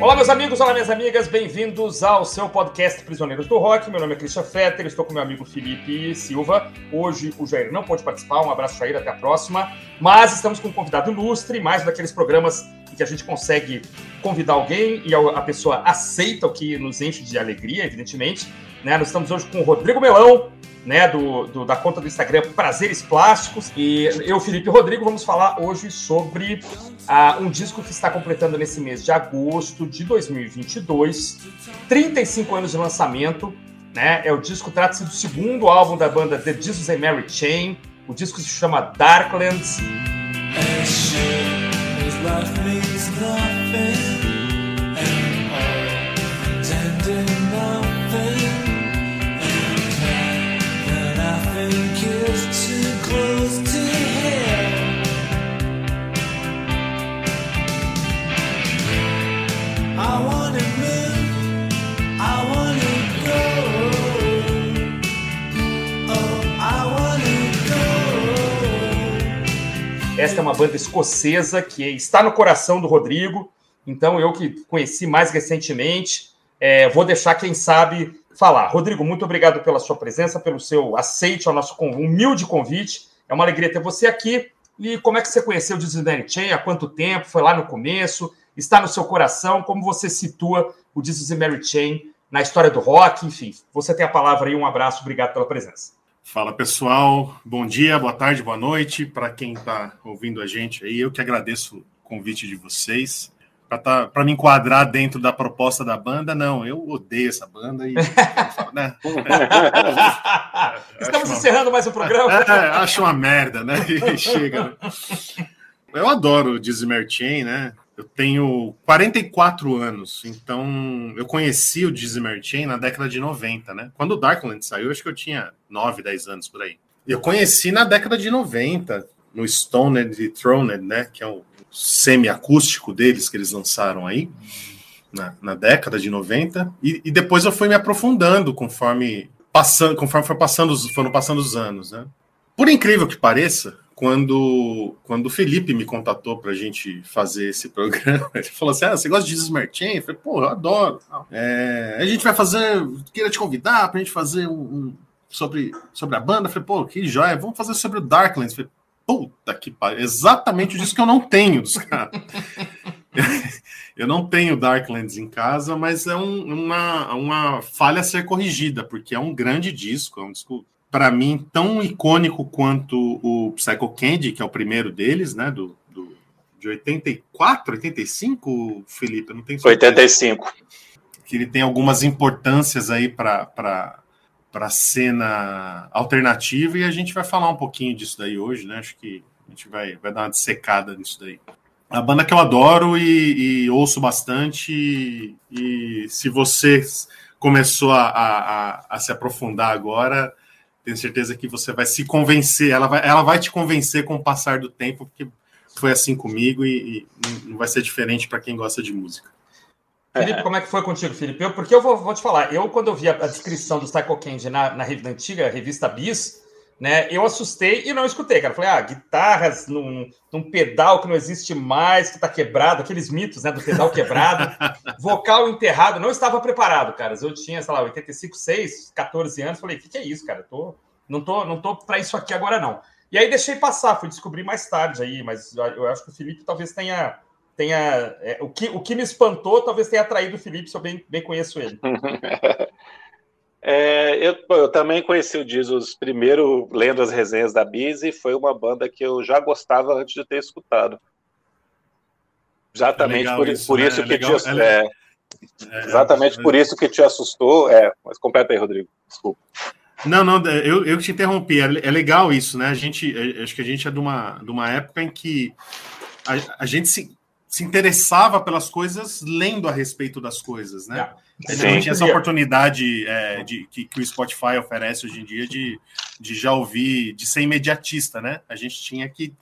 Olá, meus amigos, olá, minhas amigas, bem-vindos ao seu podcast Prisioneiros do Rock. Meu nome é Christian Fetter, estou com meu amigo Felipe Silva. Hoje o Jair não pôde participar, um abraço, Jair, até a próxima. Mas estamos com um convidado ilustre, mais daqueles programas em que a gente consegue convidar alguém e a pessoa aceita o que nos enche de alegria, evidentemente. Né? Nós estamos hoje com o Rodrigo Melão, né, do, do, da conta do Instagram Prazeres Plásticos. E eu, Felipe Rodrigo, vamos falar hoje sobre uh, um disco que está completando nesse mês de agosto de 2022, 35 anos de lançamento. Né? É o disco, trata-se do segundo álbum da banda The Jesus and Mary Chain. O disco se chama Darklands. Esta é uma banda escocesa que está no coração do Rodrigo. Então, eu que conheci mais recentemente, é, vou deixar quem sabe falar. Rodrigo, muito obrigado pela sua presença, pelo seu aceite ao nosso humilde convite. É uma alegria ter você aqui. E como é que você conheceu o Disney Chain? Há quanto tempo? Foi lá no começo? Está no seu coração? Como você situa o Disney Mary Chain na história do rock? Enfim, você tem a palavra aí. Um abraço, obrigado pela presença. Fala pessoal, bom dia, boa tarde, boa noite para quem está ouvindo a gente aí. Eu que agradeço o convite de vocês para tá, me enquadrar dentro da proposta da banda. Não, eu odeio essa banda e né? Estamos encerrando mais um programa. É, acho uma merda, né? E chega. Né? Eu adoro o Dizzy Chain, né? Eu tenho 44 anos, então eu conheci o Dizzy Chain na década de 90, né? Quando o Darkland saiu, acho que eu tinha 9, 10 anos por aí. Eu conheci na década de 90, no Stoned e Throned, né? Que é o semi-acústico deles que eles lançaram aí, na, na década de 90. E, e, depois eu fui me aprofundando conforme passando, conforme foi passando, foram passando os anos, né? Por incrível que pareça, quando, quando o Felipe me contatou para a gente fazer esse programa, ele falou assim: Ah, você gosta de Smart Chain? Eu falei, pô, eu adoro. É, a gente vai fazer, queria te convidar para a gente fazer um, um, sobre, sobre a banda. Falei, pô, que joia, vamos fazer sobre o Darklands. Falei, puta que pariu, exatamente disso que eu não tenho dos caras. eu não tenho Darklands em casa, mas é um, uma, uma falha a ser corrigida, porque é um grande disco, é um disco para mim, tão icônico quanto o Psycho Candy, que é o primeiro deles, né? Do, do, de 84, 85, Felipe? não tenho certeza. 85. Que ele tem algumas importâncias aí para a cena alternativa e a gente vai falar um pouquinho disso daí hoje, né? Acho que a gente vai, vai dar uma dissecada nisso daí. A banda que eu adoro e, e ouço bastante, e, e se você começou a, a, a se aprofundar agora, tenho certeza que você vai se convencer, ela vai, ela vai te convencer com o passar do tempo, porque foi assim comigo e, e não vai ser diferente para quem gosta de música. Felipe, como é que foi contigo, Felipe? Eu, porque eu vou, vou, te falar, eu quando eu vi a, a descrição do Psycho Candy na, na, na, antiga revista Bis, né, eu assustei e não escutei, cara. Falei, ah, guitarras num, num pedal que não existe mais, que tá quebrado, aqueles mitos, né, do pedal quebrado, vocal enterrado, não estava preparado, cara. Eu tinha, sei lá, 85, 6, 14 anos, falei, o que, que é isso, cara? tô, não tô, não tô para isso aqui agora, não. E aí deixei passar, fui descobrir mais tarde aí, mas eu acho que o Felipe talvez tenha. Tenha é, o, que, o que me espantou talvez tenha atraído o Felipe, se eu bem, bem conheço ele. É, eu, eu, também conheci o Jesus primeiro lendo as resenhas da Biz e foi uma banda que eu já gostava antes de ter escutado. Exatamente é por isso, por né? isso é que legal, te, é, é, exatamente por isso que te assustou. É, mas completa aí, Rodrigo. Desculpa. Não, não, eu, eu te interrompi. É, legal isso, né? A gente, acho que a gente é de uma, de uma época em que a, a gente se, se interessava pelas coisas lendo a respeito das coisas, né? Yeah. A gente não tinha essa oportunidade é, de, que, que, o Spotify oferece hoje em dia de, de já ouvir, de ser imediatista, né? A gente tinha que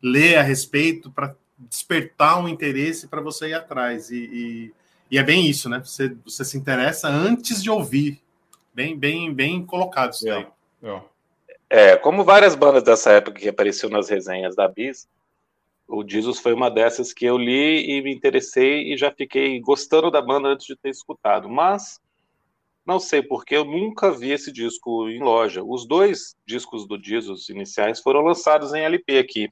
ler a respeito para despertar um interesse para você ir atrás. E, e, e, é bem isso, né? Você, você se interessa antes de ouvir. Bem, bem, bem colocado isso é, É. é, como várias bandas dessa época que apareciam nas resenhas da Bis, o Jesus foi uma dessas que eu li e me interessei e já fiquei gostando da banda antes de ter escutado. Mas não sei porque eu nunca vi esse disco em loja. Os dois discos do Jesus iniciais foram lançados em LP aqui,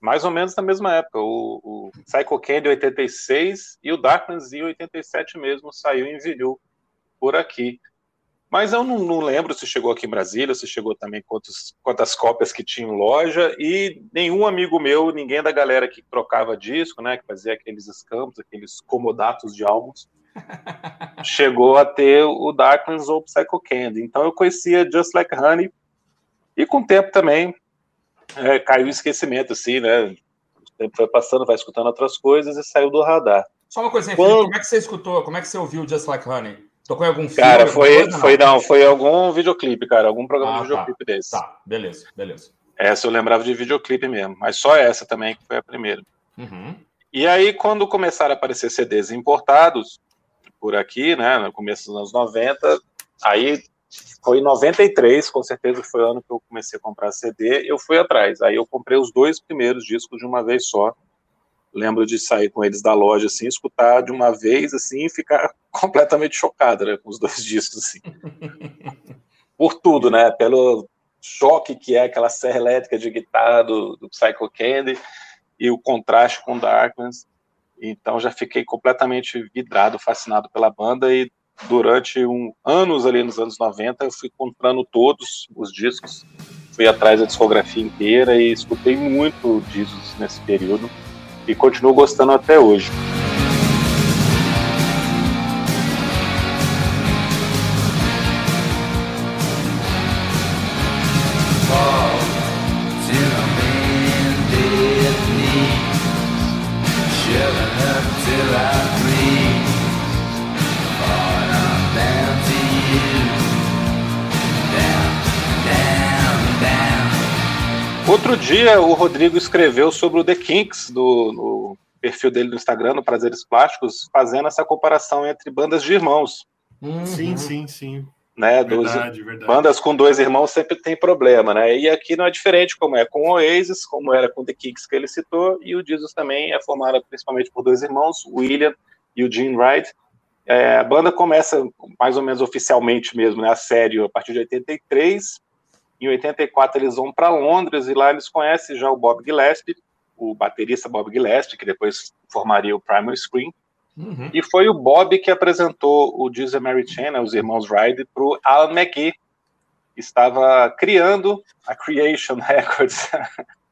mais ou menos na mesma época. O, o Psycho Candy 86 e o Darkness em 87 mesmo saiu em vinil por aqui. Mas eu não, não, lembro se chegou aqui em Brasília, se chegou também quantos, quantas cópias que tinha em loja, e nenhum amigo meu, ninguém da galera que trocava disco, né, que fazia aqueles escampos, aqueles comodatos de álbuns, chegou a ter o Darkness ou Psycho Candy. Então eu conhecia Just Like Honey, e com o tempo também é, caiu o esquecimento, assim, né, o tempo foi passando, vai escutando outras coisas e saiu do radar. Só uma coisinha, Quando... Felipe, como é que você escutou, como é que você ouviu Just Like Honey? Tocou em algum filme? Cara, foi, coisa, foi não? não, foi algum videoclipe, cara, algum programa ah, de videoclipe tá. desse. Tá, beleza, beleza. Essa eu lembrava de videoclipe mesmo, mas só essa também que foi a primeira. Uhum. E aí, quando começaram a aparecer CDs importados por aqui, né, no começo dos anos 90, aí foi em 93, com certeza foi o ano que eu comecei a comprar CD, eu fui atrás. Aí eu comprei os dois primeiros discos de uma vez só lembro de sair com eles da loja, assim, escutar de uma vez, assim, e ficar completamente chocado, né, com os dois discos, assim. Por tudo, né, pelo choque que é aquela serra elétrica de guitarra do, do Psycho Candy e o contraste com Darkness. Então já fiquei completamente vidrado, fascinado pela banda e durante um, anos ali nos anos 90 eu fui comprando todos os discos, fui atrás da discografia inteira e escutei muito discos nesse período e continuo gostando até hoje. Dia o Rodrigo escreveu sobre o The Kinks do, no perfil dele no Instagram, no Prazeres Plásticos, fazendo essa comparação entre bandas de irmãos. Uhum. Sim, sim, sim. Né, verdade, dos, verdade. Bandas com dois irmãos sempre tem problema, né? E aqui não é diferente, como é com o Oasis, como era com The Kinks que ele citou, e o Jesus também é formado principalmente por dois irmãos, o William e o Gene Wright. É, a banda começa mais ou menos oficialmente mesmo, né, a sério, a partir de 83, em 84 eles vão para Londres e lá eles conhecem já o Bob Gillespie, o baterista Bob Gillespie, que depois formaria o Primal Screen. Uhum. E foi o Bob que apresentou o Jesus Mary Chain, né, os irmãos Ride, para o Alan McGee, que estava criando a Creation Records.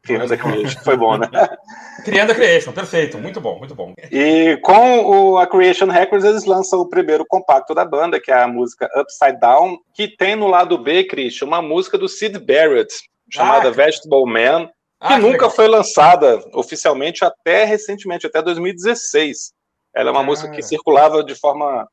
Criando a Creation, foi bom, né? Criando a Creation, perfeito, muito bom, muito bom. E com o, a Creation Records, eles lançam o primeiro compacto da banda, que é a música Upside Down, que tem no lado B, Christian, uma música do Sid Barrett, chamada ah, Vegetable Man, que ah, nunca foi lançada oficialmente até recentemente, até 2016. Ela é uma ah. música que circulava de forma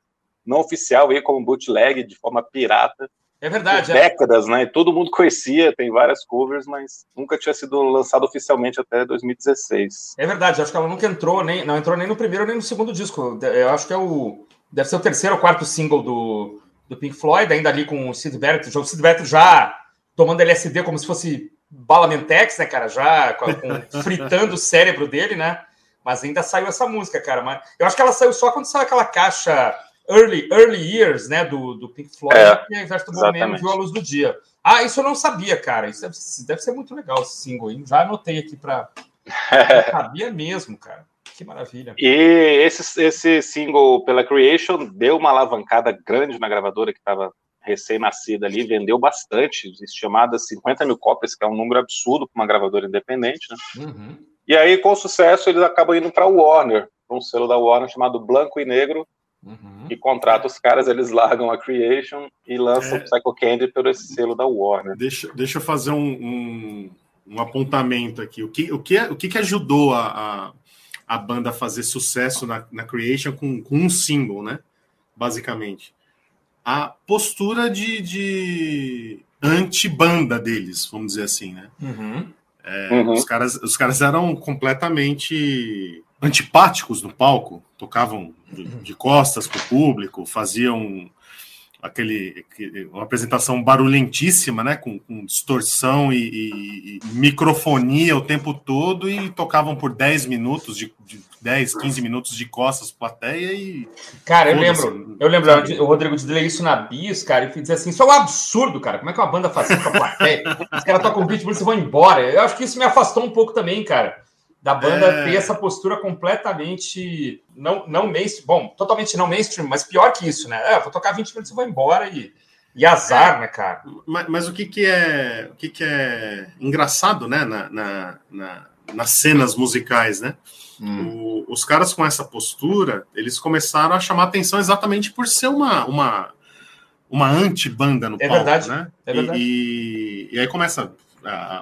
não oficial, aí, como bootleg, de forma pirata. É verdade. É. décadas, né? Todo mundo conhecia, tem várias covers, mas nunca tinha sido lançado oficialmente até 2016. É verdade, acho que ela nunca entrou, nem, não entrou nem no primeiro nem no segundo disco. Eu acho que é o. Deve ser o terceiro ou quarto single do, do Pink Floyd, ainda ali com o Sid Barrett. O Sid Barrett já tomando LSD como se fosse bala Mentex, né, cara? Já com, com, fritando o cérebro dele, né? Mas ainda saiu essa música, cara. Mas eu acho que ela saiu só quando saiu aquela caixa Early, Early Years, né, do, do Pink Floyd, é, e a Vegetable Man viu a luz do dia. Ah, isso eu não sabia, cara. Isso deve, deve ser muito legal esse single? Já anotei aqui para. sabia mesmo, cara. Que maravilha. E esse, esse single pela Creation deu uma alavancada grande na gravadora que estava recém-nascida ali, vendeu bastante, chamadas 50 mil cópias, que é um número absurdo para uma gravadora independente, né? Uhum. E aí, com sucesso, eles acabam indo para o Warner, um selo da Warner chamado Blanco e Negro, Uhum. E contrata os caras, eles largam a Creation e lançam é... o Psycho Candy pelo esse selo da Warner. Deixa, deixa eu fazer um, um, um apontamento aqui. O que, o que, o que, que ajudou a, a, a, banda a fazer sucesso na, na Creation com, com um single, né? Basicamente. A postura de, de anti-banda deles, vamos dizer assim, né? Uhum. É, uhum. Os, caras, os caras eram completamente antipáticos no palco, tocavam de, de costas para o público, faziam aquele, uma apresentação barulhentíssima, né? Com, com distorção e, e, e, microfonia o tempo todo e tocavam por 10 minutos, de, de 10, 15 minutos de costas plateia e. Cara, eu lembro, eu lembro, o Rodrigo dizia isso na Bis, cara, e dizia assim: isso é um absurdo, cara. Como é que uma banda faz isso com a plateia? Os caras tocam um beat e vão embora. Eu acho que isso me afastou um pouco também, cara da banda é... ter essa postura completamente não, não mainstream, bom, totalmente não mainstream, mas pior que isso, né? É, vou tocar 20 minutos e vou embora e, e azar, é, né, cara? Mas, mas, o que que é o que que é engraçado, né, na, na, na nas cenas musicais, né? Hum. O, os caras com essa postura, eles começaram a chamar atenção exatamente por ser uma, uma, uma anti-banda no é palco, verdade, né? É verdade. E, e aí começa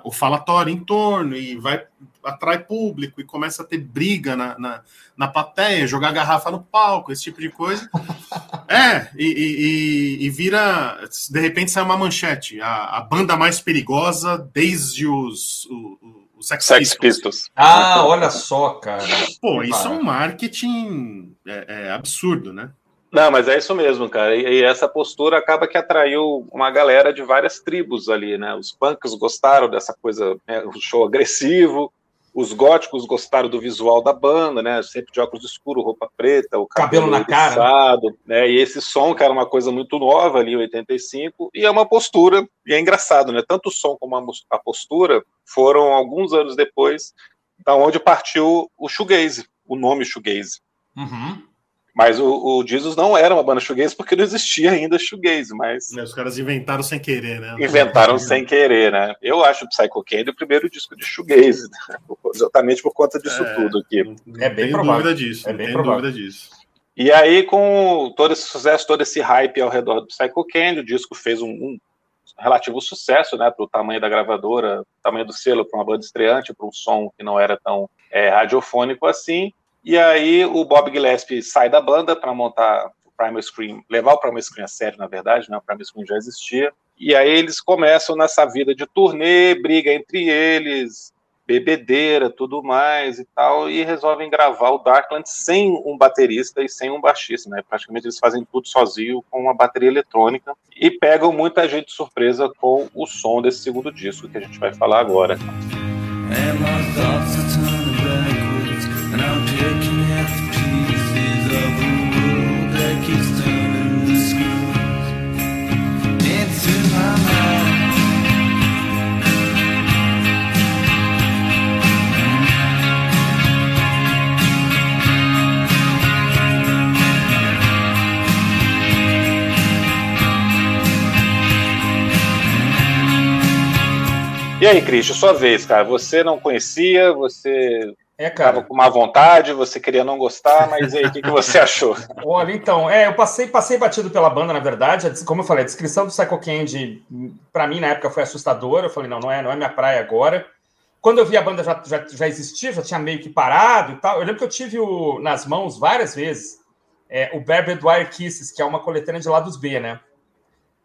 o falatório em torno e vai atrai público e começa a ter briga na, na, na plateia, jogar garrafa no palco, esse tipo de coisa. é, e, e, e, vira. De repente sai uma manchete. A, a banda mais perigosa desde os. os Sex, Sex Pistols. Pistols. Ah, olha só, cara. Pô, isso é um marketing é, é absurdo, né? Não, mas é isso mesmo, cara. E, e, essa postura acaba que atraiu uma galera de várias tribos ali, né? Os punks gostaram dessa coisa, né? o show agressivo. Os góticos gostaram do visual da banda, né? Sempre de óculos escuros, roupa preta, o cabelo, cabelo na cara. Né? E esse som, que era uma coisa muito nova ali em 85, e é uma postura, e é engraçado, né? Tanto o som como a postura foram alguns anos depois da onde partiu o shoegaze, o nome shoegaze. Uhum. Mas o, o Jesus não era uma banda shoegaze porque não existia ainda shoegaze, mas... Os caras inventaram sem querer, né? Inventaram sem querer, né? Eu acho o Psycho Candy o primeiro disco de shoegaze, né? exatamente por conta disso é, tudo aqui. É bem provável. dúvida disso, é bem provável. dúvida disso. E aí, com todo esse sucesso, todo esse hype ao redor do Psycho Candy, o disco fez um, um relativo sucesso, né, para o tamanho da gravadora, tamanho do selo, para uma banda estreante, para um som que não era tão é, radiofônico assim. E aí o Bob Gillespie sai da banda para montar o Primal Scream, levar o Primal Scream a sério, na verdade, né? O Primal Scream já existia. E aí eles começam nessa vida de turnê, briga entre eles, bebedeira, tudo mais e tal, e resolvem gravar o Darkland sem um baterista e sem um baixista, né? Praticamente eles fazem tudo sozinho com uma bateria eletrônica e pegam muita gente de surpresa com o som desse segundo disco que a gente vai falar agora. E aí, Cristian, sua vez, cara. Você não conhecia, você é, cara. Tava com má vontade, você queria não gostar, mas aí, o que, que você achou? Olha, então, é, eu passei, passei batido pela banda, na verdade. Como eu falei, a descrição do Psycho Candy, para mim, na época, foi assustadora. Eu falei, não, não é, não é minha praia agora. Quando eu vi a banda já, já, já existia, já tinha meio que parado e tal. Eu lembro que eu tive o, nas mãos várias vezes é, o Barbed Wire Kisses, que é uma coletânea de lados B, né?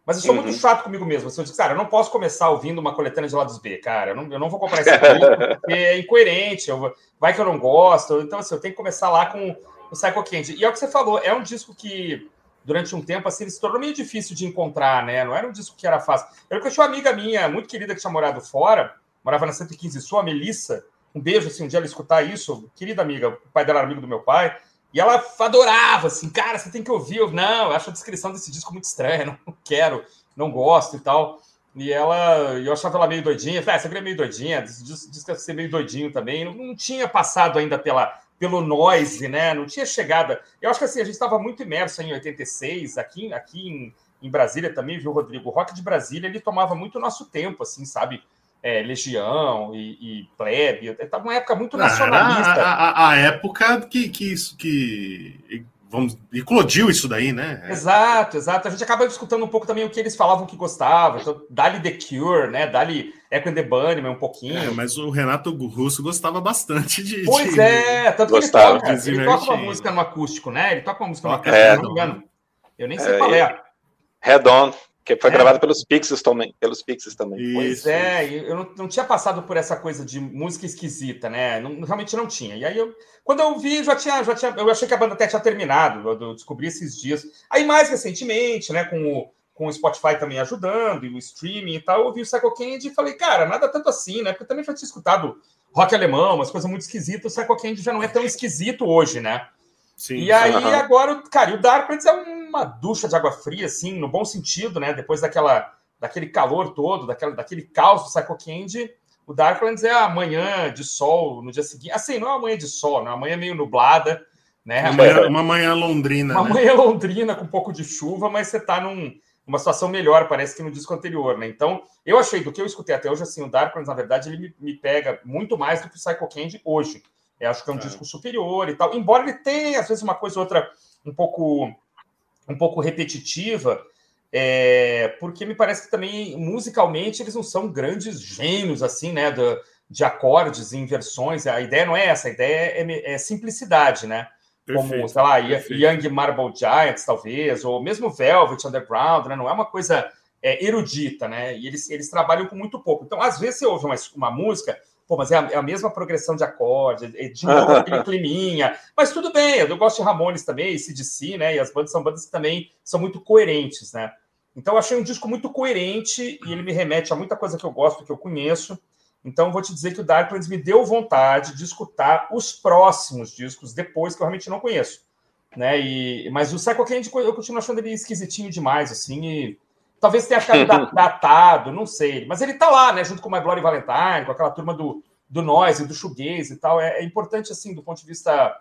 Mas eu sou uhum. muito chato comigo mesmo. Assim, eu digo, cara, eu não posso começar ouvindo uma coletânea de lados B, cara. Eu não, eu não vou comprar esse livro porque é incoerente. Eu, vai que eu não gosto. Então, assim, eu tenho que começar lá com o Psycho Candy. E é o que você falou, é um disco que, durante um tempo, assim, ele se tornou meio difícil de encontrar, né? Não era um disco que era fácil. Eu tinha uma amiga minha, muito querida, que tinha morado fora, morava na 115 Sul, a Melissa. Um beijo, assim, um dia ela escutar isso. Querida amiga, o pai dela era amigo do meu pai. E ela adorava, assim, cara, você tem que ouvir. Eu, não, eu acho a descrição desse disco muito estranha, não quero, não gosto e tal. E ela, eu achava ela meio doidinha. Ah, você é meio doidinha, diz que você é meio doidinho também. Não, não, tinha passado ainda pela, pelo noise, né? Não tinha chegado. Eu acho que assim, a gente estava muito imerso em 86, aqui, aqui em, em Brasília também, viu, Rodrigo? O rock de Brasília, ele tomava muito nosso tempo, assim, sabe? É, Legião e, e Plebe. Estava uma época muito nacionalista. A, a, a, época que, que isso que. Vamos, eclodiu isso daí, né? Exato, exato. A gente acaba escutando um pouco também o que eles falavam que gostavam. Então, Dali The Cure, né? Dali Echo and the Bunnyman um pouquinho. É, mas o Renato Russo gostava bastante de. Pois de... é, tanto gostava, que ele toca, ele toca uma música no acústico, né? Ele toca uma música no acústico, é, não me engano. Eu nem sei é, qual é. Head On Que foi é. gravado pelos Pixies também. Pelos Pixies também. Pois é, eu não, não, tinha passado por essa coisa de música esquisita, né? Não, realmente não tinha. E aí eu, quando eu vi, já tinha, já tinha. Eu achei que a banda até tinha terminado. Eu, descobri esses dias. Aí, mais recentemente, né, com o, com o Spotify também ajudando, e o streaming e tal, eu vi o Psycho Candy e falei, cara, nada tanto assim, né? Porque eu também já tinha escutado rock alemão, umas coisas muito esquisitas. O Psycho Candy já não é tão esquisito hoje, né? Sim. E aí, uhum. agora, cara, e o Darklands é uma ducha de água fria, assim, no bom sentido, né? Depois daquela, daquele calor todo, daquela, daquele caos do Psycho Candy, o Darklands é a manhã de sol no dia seguinte. Assim, não é uma manhã de sol, né? É uma manhã meio nublada, né? Uma manhã, uma manhã londrina. Uma né? manhã londrina com um pouco de chuva, mas você tá num, numa situação melhor, parece que no disco anterior, né? Então, eu achei, do que eu escutei até hoje, assim, o Darklands, na verdade, ele me, me pega muito mais do que o Psycho Candy hoje. Eu acho que é um é. disco superior e tal. Embora ele tenha, às vezes, uma coisa ou outra um pouco, um pouco repetitiva, é, porque me parece que também, musicalmente, eles não são grandes gênios, assim, né? De, de acordes e inversões. A ideia não é essa, a ideia é, é simplicidade, né? Perfeito, Como, sei lá, perfeito. Young Marble Giants, talvez, ou mesmo Velvet Underground, né? Não é uma coisa é, erudita, né? E eles, eles trabalham com muito pouco. Então, às vezes, você ouve uma, uma música Pô, mas é a, é a mesma progressão de acorde, é de novo aquele climinha. Mas tudo bem, eu gosto de Ramones também, CDC, né? E as bandas são bandas que também são muito coerentes, né? Então eu achei um disco muito coerente e ele me remete a muita coisa que eu gosto, que eu conheço. Então vou te dizer que o Darklands me deu vontade de escutar os próximos discos depois que eu realmente não conheço, né? E mas o Psycho Candy eu continuo achando ele esquisitinho demais assim e Talvez tenha ficado datado, não sei. Mas ele tá lá, né? Junto com My Bloody Valentine, com aquela turma do, do Noise, do Shoegaze e tal. É, é, importante, assim, do ponto de vista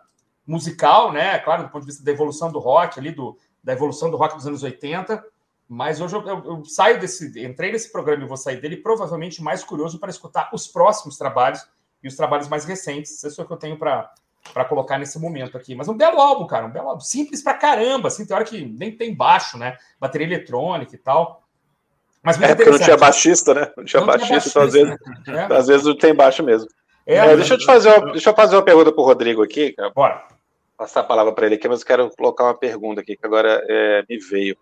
musical, né? Claro, do ponto de vista da evolução do rock ali, do, da evolução do rock dos anos 80. Mas hoje eu, eu, eu saio desse... Entrei nesse programa e vou sair dele provavelmente mais curioso para escutar os próximos trabalhos e os trabalhos mais recentes. Isso é o que eu tenho para para colocar nesse momento aqui. Mas um belo álbum, cara, um belo álbum. Simples pra caramba, assim, tem hora que nem tem baixo, né? Bateria eletrônica e tal. Mas muito é porque não tinha baixista, né? Não tinha não baixista, tinha baixista, então às vezes, né? às vezes não tem baixo mesmo. É, é, deixa, eu te fazer uma, deixa eu fazer uma pergunta pro Rodrigo aqui. Cara. Bora. Passar a palavra para ele aqui, mas eu quero colocar uma pergunta aqui que agora é, me veio.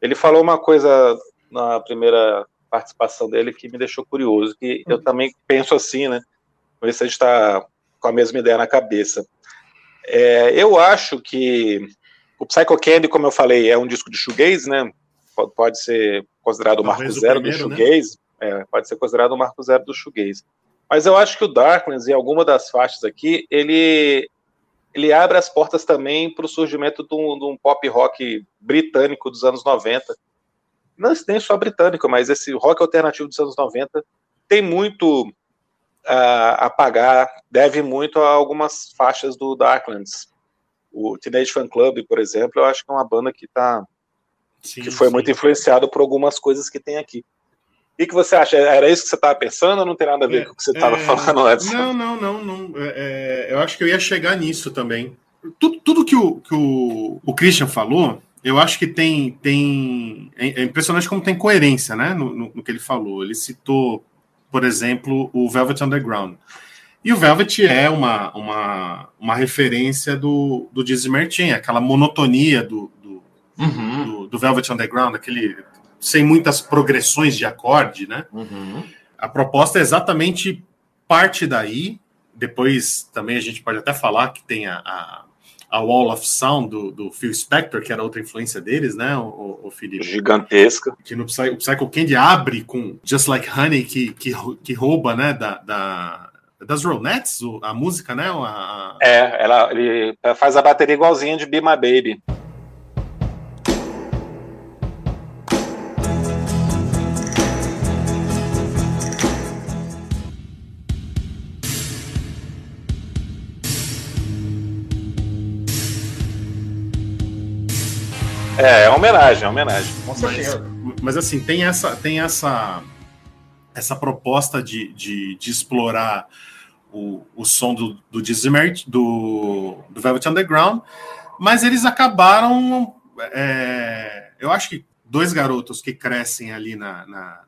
Ele falou uma coisa na primeira participação dele que me deixou curioso, que eu uhum. também penso assim, né? Vamos ver se a gente está com a mesma ideia na cabeça. É, eu acho que o Psycho Candy, como eu falei, é um disco de shoegaze, né? Pode ser considerado o marco zero do né? shoegaze. Né? É, pode ser considerado o marco zero do shoegaze. Mas eu acho que o Darklands, em alguma das faixas aqui, ele, ele abre as portas também para o surgimento de um, de um, pop rock britânico dos anos 90. Não nem só britânico, mas esse rock alternativo dos anos 90 tem muito a, a pagar, deve muito a algumas faixas do Darklands. O Teenage Fan Club, por exemplo, eu acho que é uma banda que tá sim, que foi sim. muito influenciado por algumas coisas que tem aqui. O que você acha? Era isso que você estava pensando ou não tem nada a ver é, com o que você estava é, falando antes? Não, não, não. não é, é, eu acho que eu ia chegar nisso também. Tudo, tudo que, o, que o, o Christian falou, eu acho que tem. tem é, é impressionante como tem coerência né, no, no, no que ele falou. Ele citou por exemplo, o Velvet Underground. E o Velvet é uma, uma, uma referência do, do Dizzy Martin, aquela monotonia do, do, uhum. do, do, Velvet Underground, aquele sem muitas progressões de acorde, né? Uhum. A proposta é exatamente parte daí. Depois também a gente pode até falar que tem a, a a Wall of Sound do, do, Phil Spector, que era outra influência deles, né, o, o Felipe? Gigantesca. Que no Psy, o Psycho Candy abre com Just Like Honey, que, que, que rouba, né, da, da das Ronettes, a música, né? A... É, ela, ele faz a bateria igualzinha de Be My Baby. É, é homenagem, é homenagem. Com certeza. Mas, mas, assim, tem essa, tem essa, essa proposta de, de, de explorar o, o som do, do Dizzy do, do Velvet Underground, mas eles acabaram. É, eu acho que dois garotos que crescem ali na, na,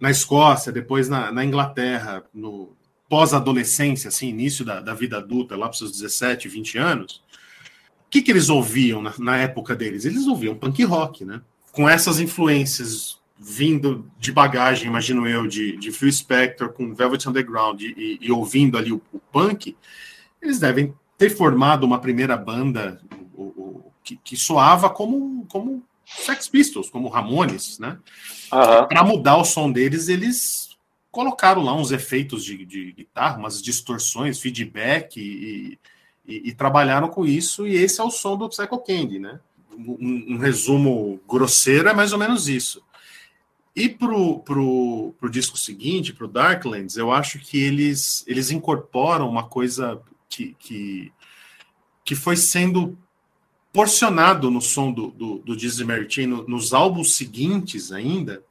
na Escócia, depois na, na Inglaterra, no pós-adolescência, assim, início da, da vida adulta, lá para os seus 17, 20 anos, o que, que eles ouviam na, na, época deles? Eles ouviam punk rock, né? Com essas influências vindo de bagagem, imagino eu, de, de Phil Spector com Velvet Underground e, e ouvindo ali o, o, punk, eles devem ter formado uma primeira banda o, o, que, que, soava como, como Sex Pistols, como Ramones, né? Uhum. Para mudar o som deles, eles colocaram lá uns efeitos de, de guitarra, umas distorções, feedback e, e, e, trabalharam com isso. E esse é o som do Psycho Candy, né? Um, um resumo grosseiro é mais ou menos isso. E pro, pro, pro disco seguinte, pro Darklands, eu acho que eles, eles incorporam uma coisa que, que, que foi sendo porcionado no som do, do, do Dizzy no, nos álbuns seguintes ainda,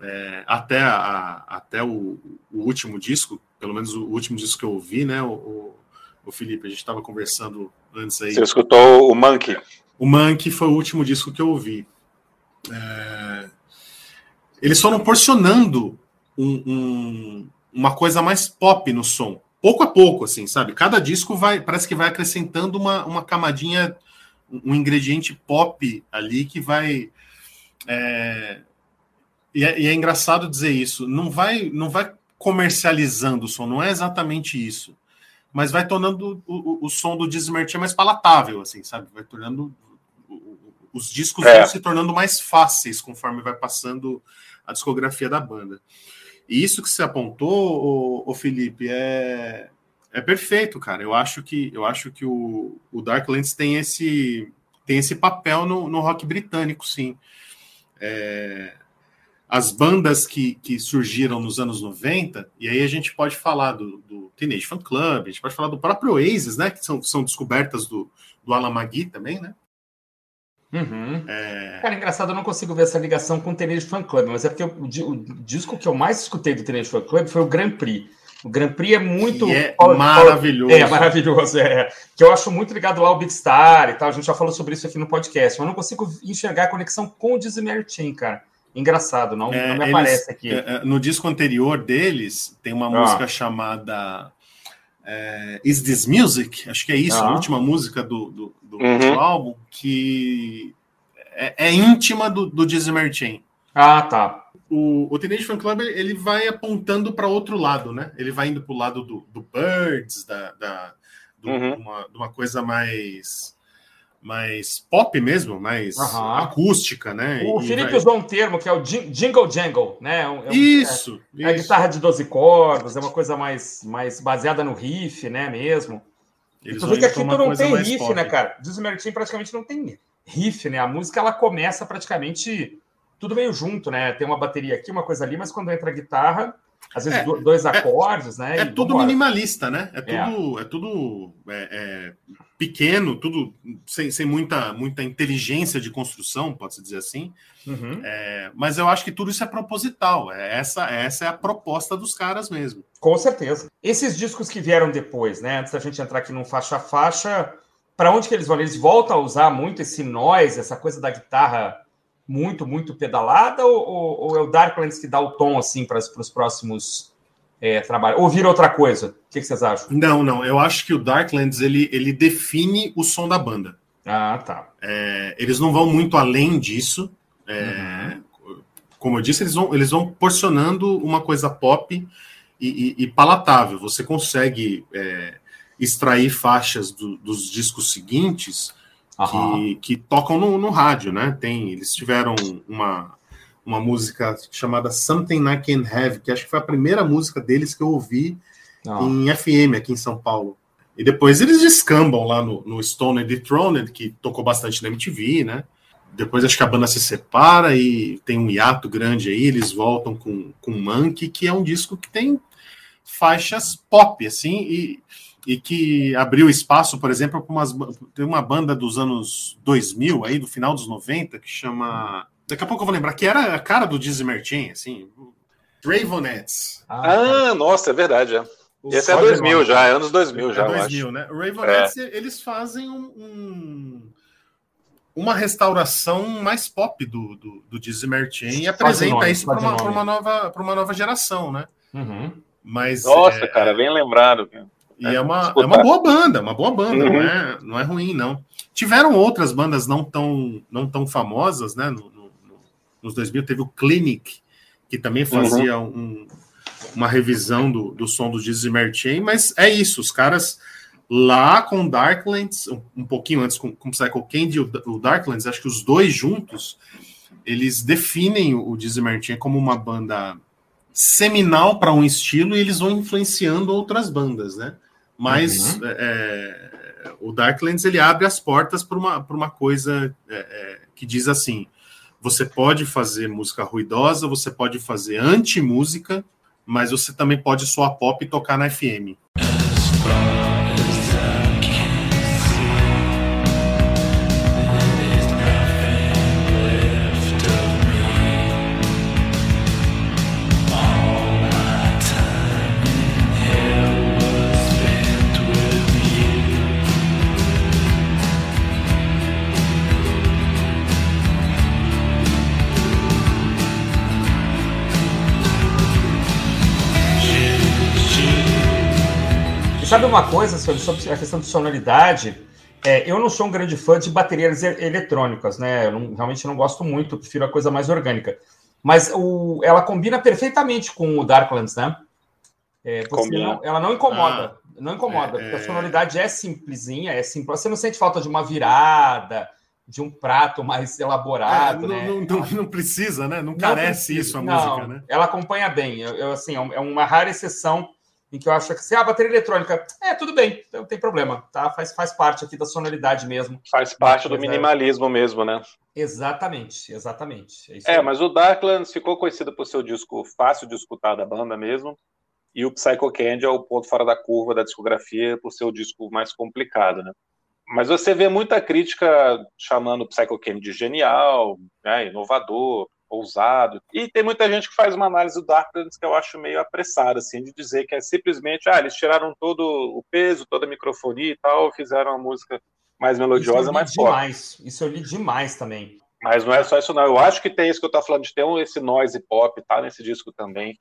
é, até, a, até o, o, último disco, pelo menos o último disco que eu ouvi, né, o, o, Felipe, a gente estava conversando antes aí. Você escutou o Monkey? O Monkey foi o último disco que eu ouvi. É, eles foram porcionando um, um, uma coisa mais pop no som, pouco a pouco, assim, sabe? Cada disco vai, parece que vai acrescentando uma, uma camadinha, um ingrediente pop ali que vai. É... E, é, e, é, engraçado dizer isso. Não vai, não vai comercializando o som, não é exatamente isso. Mas vai tornando o, o, o som do Dismertia mais palatável, assim, sabe? Vai tornando. Os discos é. vão se tornando mais fáceis conforme vai passando a discografia da banda. E isso que você apontou, o, Felipe, é, é perfeito, cara. Eu acho que eu acho que o, o Darklands tem esse tem esse papel no, no rock britânico, sim. É, as bandas que, que surgiram nos anos 90, e aí a gente pode falar do, do Teenage Fan Club, a gente pode falar do próprio Oasis, né? Que são, são descobertas do, do Alan McGee também, né? Uhum. É... Cara, engraçado, eu não consigo ver essa ligação com o Teenage Fan Club, mas é porque o, o, disco que eu mais escutei do Teenage Fan Club foi o Grand Prix. O Grand Prix é muito. é maravilhoso. É, maravilhoso, é. Que eu acho muito ligado lá ao Big Star e tal. A gente já falou sobre isso aqui no podcast, mas eu não consigo enxergar a conexão com o Disney Chain, cara. Engraçado, não, é, não me aparece aqui. É, é, no disco anterior deles, tem uma ah. música chamada é, Is This Music? Acho que é isso, ah. a última música do, do, do, uhum. do álbum, que é, é, íntima do, do Dizzy Chain. Ah, tá. O, o Teenage Fan Club ele vai apontando para outro lado, né? Ele vai indo para o lado do, do Birds, da, da do, uhum. uma, de uma coisa mais mais pop mesmo, mais uhum. acústica, né? O e Felipe vai... usou um termo que é o jingle jangle, né? É um, isso, é, isso. É a guitarra de 12 cordas, é uma coisa mais, mais baseada no riff, né? Mesmo. Eles tu vê que aqui tu não tem riff, pop. né, cara? Diz o Mertin praticamente não tem riff, né? A música ela começa praticamente tudo meio junto, né? Tem uma bateria aqui, uma coisa ali, mas quando entra a guitarra, às vezes é, dois é acordes, é, né? É tudo minimalista, né? É tudo, é, é tudo é, pequeno, tudo sem, sem muita, muita inteligência de construção, pode-se dizer assim. Uhum. mas eu acho que tudo isso é proposital. essa, essa é a proposta dos caras mesmo. Com certeza. Esses discos que vieram depois, né? Antes da gente entrar aqui num faixa a faixa, para onde que eles vão? Eles voltam a usar muito esse noise, essa coisa da guitarra muito, muito pedalada, ou, ou é o Darklands que dá o tom assim para os próximos é, trabalhos? Ou vira outra coisa? O que, que, vocês acham? Não, não. Eu acho que o Darklands ele, ele define o som da banda. Ah, tá. É, eles não vão muito além disso. É, uhum. Como eu disse, eles vão, eles vão porcionando uma coisa pop e, e, e palatável. Você consegue é, extrair faixas do, dos discos seguintes que, que, tocam no, no, rádio, né? Tem, eles tiveram uma, uma música chamada Something I Can Have, que acho que foi a primeira música deles que eu ouvi ah. em FM aqui em São Paulo. E depois eles descambam lá no, no Stone Dethroned, que tocou bastante na MTV, né? Depois acho que a banda se separa e tem um hiato grande aí, eles voltam com, com Monkey, que é um disco que tem faixas pop, assim, e e que abriu espaço, por exemplo, para umas. Tem uma banda dos anos 2000, aí, do final dos 90, que chama. Daqui a pouco eu vou lembrar, que era a cara do Dizzy Martin, assim. Ravenettes. Ah, ah nossa, é verdade, é. Esse é 2000 já, é anos 2000 já. É 2000, né? O Ravenettes, é. eles fazem um, um, uma restauração mais pop do, do, do Dizzy Martin e apresenta nome, isso para uma, uma, nova, uma nova geração, né? Uhum. Mas, Nossa, é... cara, bem lembrado. Cara. E é, é uma, é uma boa banda, uma boa banda, uhum. não, é, não é ruim, não. Tiveram outras bandas não tão, não tão famosas, né, no, no, nos 2000, teve o Clinic, que também fazia uhum. um, uma revisão do, do som do Dizzy Chain, mas é isso, os caras lá com Darklands, um pouquinho antes com, com Psycho Candy e o, o Darklands, acho que os dois juntos, eles definem o Dizzy Chain como uma banda seminal para um estilo e eles vão influenciando outras bandas, né? Mas uhum. é, o Darklands ele abre as portas para uma, uma coisa é, é, que diz assim: você pode fazer música ruidosa, você pode fazer anti-música, mas você também pode soar pop e tocar na FM. Sabe uma coisa sobre a questão de sonoridade? É, eu não sou um grande fã de baterias eletrônicas, né? Eu não, realmente não gosto muito, prefiro a coisa mais orgânica. Mas o, ela combina perfeitamente com o Darklands, né? É, não, ela não incomoda. Ah, não incomoda, é, porque a é. sonoridade é simplesinha, é simples. Você não sente falta de uma virada, de um prato mais elaborado, é, não, né? Não, não, não, precisa, né? Não, carece precisa. isso a música, né? Ela acompanha bem. Eu, eu, assim, é uma rara exceção em que eu acho que se assim, ah, bateria eletrônica, é, tudo bem, não tem problema, tá? Faz, faz parte aqui da sonoridade mesmo. Faz parte do minimalismo é... mesmo, né? Exatamente, exatamente. É, é mas o Darklands ficou conhecido por seu disco fácil de escutar da banda mesmo, e o Psycho Candy é o ponto fora da curva da discografia por ser o disco mais complicado, né? Mas você vê muita crítica chamando o Psycho Candy de genial, né, inovador, ousado. E tem muita gente que faz uma análise do Darklands que eu acho meio apressada, assim, de dizer que é simplesmente, ah, eles tiraram todo o peso, toda a microfonia e tal, fizeram a música mais melodiosa, mais demais. Pop. Isso eu li demais também. Mas não é só isso, não. Eu acho que tem isso que eu tô falando, de ter um, esse noise pop, tá nesse disco também.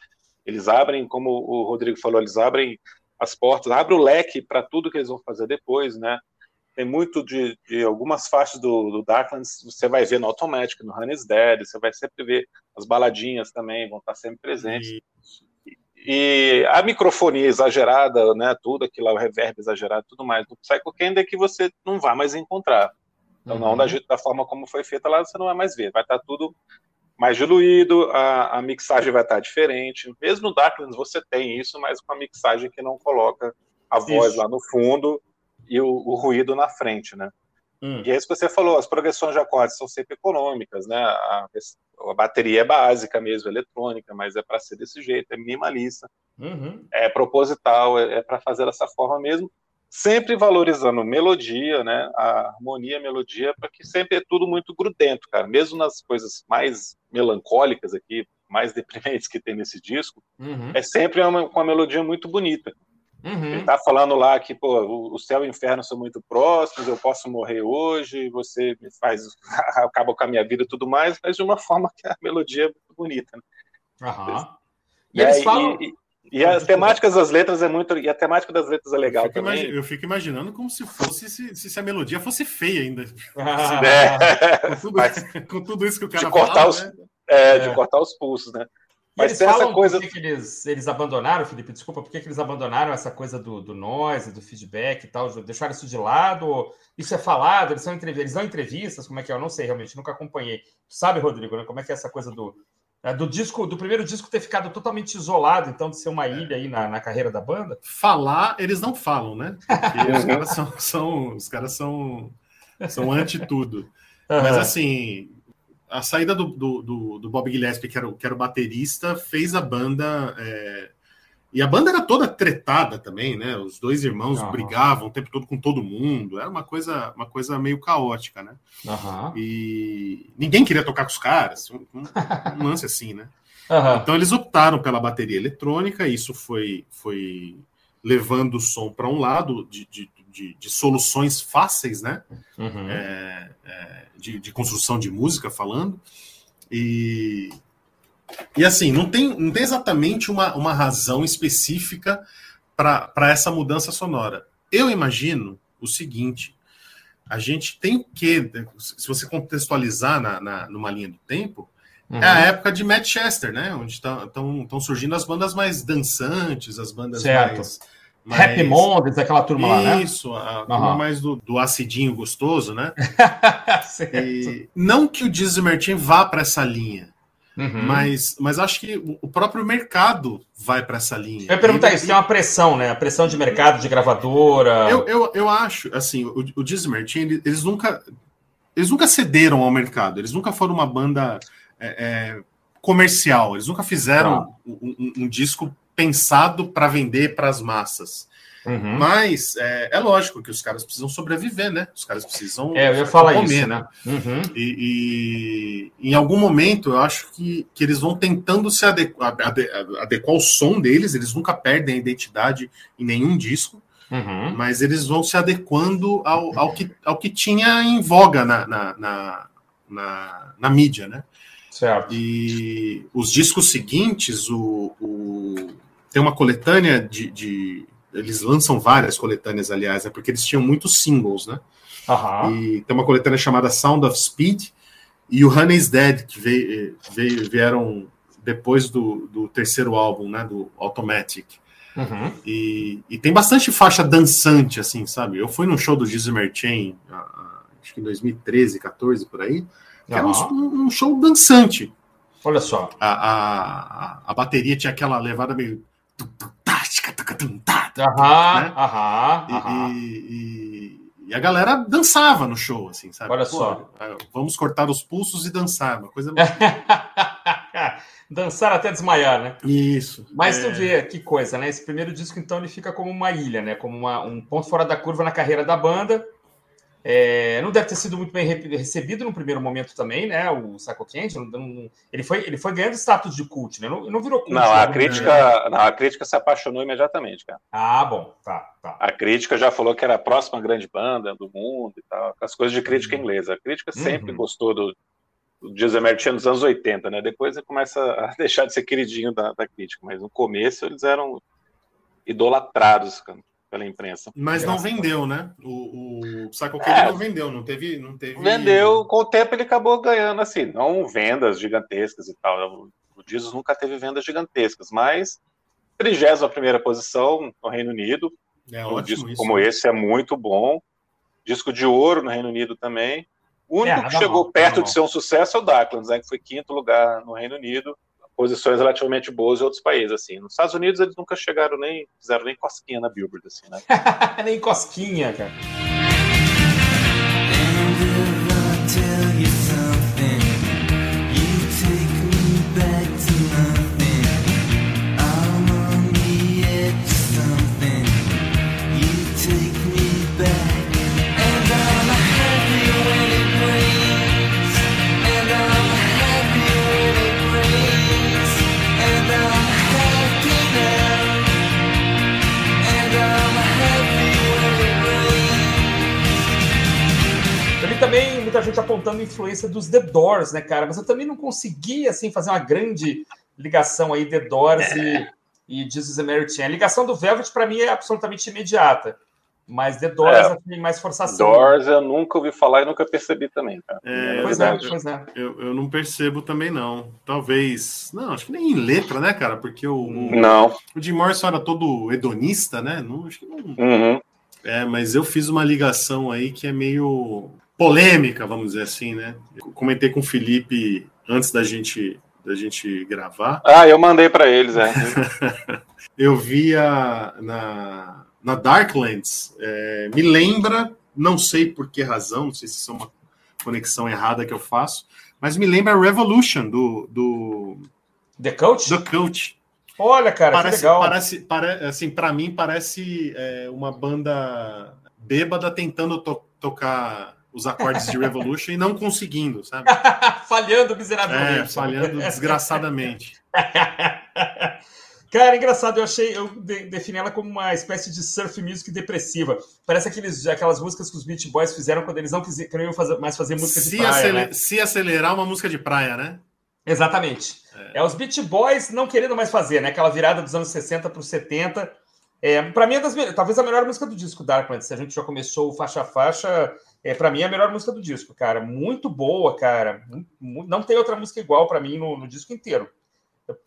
Eles abrem, como o Rodrigo falou, eles abrem as portas, abrem o leque para tudo que eles vão fazer depois, né? Tem muito de, de algumas faixas do, do, Darklands, você vai ver no Automatic, no Honey's Dead, você vai sempre ver as baladinhas também, vão estar sempre presentes. E, e a microfonia exagerada, né, tudo aquilo lá, o reverb exagerado tudo mais, do Psycho Candy é que você não vai mais encontrar. Então, uhum. não da, da, forma como foi feita lá, você não vai mais ver. Vai estar tudo mais diluído, a, a mixagem vai estar diferente. Mesmo no Darklands você tem isso, mas com a mixagem que não coloca a voz isso. lá no fundo e o, o ruído na frente, né? Hum. E é isso que você falou, as progressões de acordes são sempre econômicas, né? A, a bateria é básica mesmo, eletrônica, mas é para ser desse jeito, é minimalista, uhum. é proposital, é, é para fazer dessa forma mesmo, sempre valorizando melodia, né? A harmonia, a melodia, para que sempre é tudo muito grudento, cara. Mesmo nas coisas mais melancólicas aqui, mais deprimentes que tem nesse disco, uhum. é sempre uma, uma melodia muito bonita. Uhum. Ele está falando lá que pô, o céu e o inferno são muito próximos, eu posso morrer hoje, você me faz, acaba com a minha vida e tudo mais, mas de uma forma que a melodia é muito bonita. Né? Uhum. E, é, eles falam... E, e, e as temáticas das letras é muito. E a temática das letras é legal eu também. Imagi... eu fico imaginando como se fosse se, se a melodia fosse feia ainda. Ah, com, tudo, mas, com, tudo, isso que o cara de cortar fala, os, né? é, é, de cortar os pulsos, né? Mas eles falam essa coisa. Por que, que, eles, eles abandonaram, Felipe? Desculpa, por que, que eles abandonaram essa coisa do, do noise, do feedback e tal? Deixaram isso de lado? Isso é falado? Eles, são entrev... eles dão entrevistas? Como é que é? Eu não sei, realmente, nunca acompanhei. Tu sabe, Rodrigo, né? como é que é essa coisa do, é, do disco, do primeiro disco ter ficado totalmente isolado, então, de ser uma ilha aí na, na carreira da banda? Falar, eles não falam, né? Porque os caras são, são, os caras são, são anti tudo. Uhum. Mas assim, a saída do, do, do, do, Bob Gillespie, que era, o, que era o baterista, fez a banda. É... E a banda era toda tretada também, né? Os dois irmãos uhum. brigavam o tempo todo com todo mundo. Era uma coisa, uma coisa meio caótica, né? Uhum. E ninguém queria tocar com os caras. Um, um lance assim, né? Uhum. Então eles optaram pela bateria eletrônica. Isso foi, foi levando o som para um lado de, de, de, de, soluções fáceis, né? Uhum. É, é, de, de, construção de música falando. E, e assim, não tem, não tem exatamente uma, uma razão específica para essa mudança sonora. Eu imagino o seguinte: a gente tem que, se você contextualizar na, na, numa linha do tempo, Uhum. É a época de Manchester, né? Onde estão surgindo as bandas mais dançantes, as bandas certo. mais. Mas... Happy Mondays, aquela turma Isso, lá, né? Isso, a uhum. turma mais do, do acidinho gostoso, né? e, não que o Dizzy vá para essa linha, uhum. mas, mas acho que o próprio mercado vai para essa linha. Eu ia perguntar isso, tem uma pressão, né? A pressão de mercado, de gravadora. Eu, eu, eu acho, assim, o, o Dizzy eles nunca, eles nunca cederam ao mercado, eles nunca foram uma banda é, é, comercial, eles nunca fizeram um, um, um disco pensado para vender para as massas. Uhum. Mas é, é, lógico que os caras precisam sobreviver, né? Os caras precisam. É, eu ia falar comer, isso, né? Uhum. E, e, em algum momento eu acho que, que eles vão tentando se adequar, adequar o som deles, eles nunca perdem a identidade em nenhum disco, uhum. mas eles vão se adequando ao, ao, que, ao que tinha em voga na, na, na, na, na mídia, né? Certo. E os discos seguintes, o, o tem uma coletânea de, de, Eles lançam várias coletâneas, aliás, é porque eles tinham muitos singles, né? Uhum. E tem uma coletânea chamada Sound of Speed e o Honey's Dead, que veio, veio, vieram depois do, do terceiro álbum, né? Do Automatic. Uhum. E, e, tem bastante faixa dançante, assim, sabe? Eu fui num show do Gizmer Chain, acho que em 2013, 14, por aí. Uhum. Era um, um, show dançante. Olha só. A, a, a bateria tinha aquela levada meio. Aham, aham, aham. E, e, a galera dançava no show, assim, sabe? Olha Pô, só. Vamos cortar os pulsos e dançar, uma coisa. dançar até desmaiar, né? Isso. Mas é... tu vê que coisa, né? Esse primeiro disco, então, ele fica como uma ilha, né? Como uma, um ponto fora da curva na carreira da banda. É, não deve ter sido muito bem recebido no primeiro momento também, né? O Saco Quente. ele, foi, ele foi ganhando status de cult, né? Não, não virou cult. Não, a, né? crítica, não, a crítica se apaixonou imediatamente, cara. Ah, bom, tá, tá. A crítica já falou que era a próxima grande banda do mundo e tal, as coisas de crítica uhum. inglesa. A crítica sempre uhum. gostou do, do Giuseppe nos anos 80, né? Depois ele começa a deixar de ser queridinho da, da crítica, mas no começo eles eram idolatrados, cara pela imprensa. Mas não vendeu, né? O, o Psycho é, não vendeu, não teve, não teve. Vendeu, com o tempo ele acabou ganhando, assim, não vendas gigantescas e tal. O Jesus nunca teve vendas gigantescas, mas 31 primeira posição no Reino Unido. É um disco isso, como né? esse é muito bom. Disco de ouro no Reino Unido também. O único é, que chegou mal, perto de ser um sucesso é o Darklands, né, que foi quinto lugar no Reino Unido posições relativamente boas em outros países, assim. Nos Estados Unidos eles nunca chegaram nem, fizeram nem cosquinha na Billboard, assim, né? nem cosquinha, cara. Muita gente apontando influência dos The Doors, né, cara? Mas eu também não consegui, assim, fazer uma grande ligação aí, The Doors é. e, e Jesus and Mary Chain. A ligação do Velvet, para mim, é absolutamente imediata. Mas The Doors é, tem mais forçação. Doors eu nunca ouvi falar e nunca percebi também, cara. É, pois é, pois é. Eu, eu não percebo também, não. Talvez. Não, acho que nem em letra, né, cara? Porque o. Não. O Jim Morrison era todo hedonista, né? Não, acho que não. Uhum. É, mas eu fiz uma ligação aí que é meio polêmica, vamos dizer assim, né? Eu comentei com o Felipe antes da gente da gente gravar. Ah, eu mandei para eles, é. eu via na, na Darklands, é, me lembra, não sei por que razão, não sei se isso é uma conexão errada que eu faço, mas me lembra Revolution do, do The Coach. The Coach. Olha, cara, parece, que legal. Parece, parece, assim, para mim parece é, uma banda bêbada tentando to tocar os acordes de Revolution e não conseguindo, sabe? falhando miseravelmente. É, falhando desgraçadamente. Cara, engraçado, eu achei, eu de, defini ela como uma espécie de surf music depressiva. Parece aqueles, aquelas músicas que os Beach Boys fizeram quando eles não queriam fazer, mais fazer música se de praia. Né? Se acelerar uma música de praia, né? Exatamente. É. é. os Beach Boys não querendo mais fazer, né? Aquela virada dos anos 60 para os 70 é, para mim, é das, talvez a melhor música do disco, Darkland. Se a gente já começou faixa a faixa, é para mim é a melhor música do disco, cara. Muito boa, cara. Não tem outra música igual para mim no, no, disco inteiro.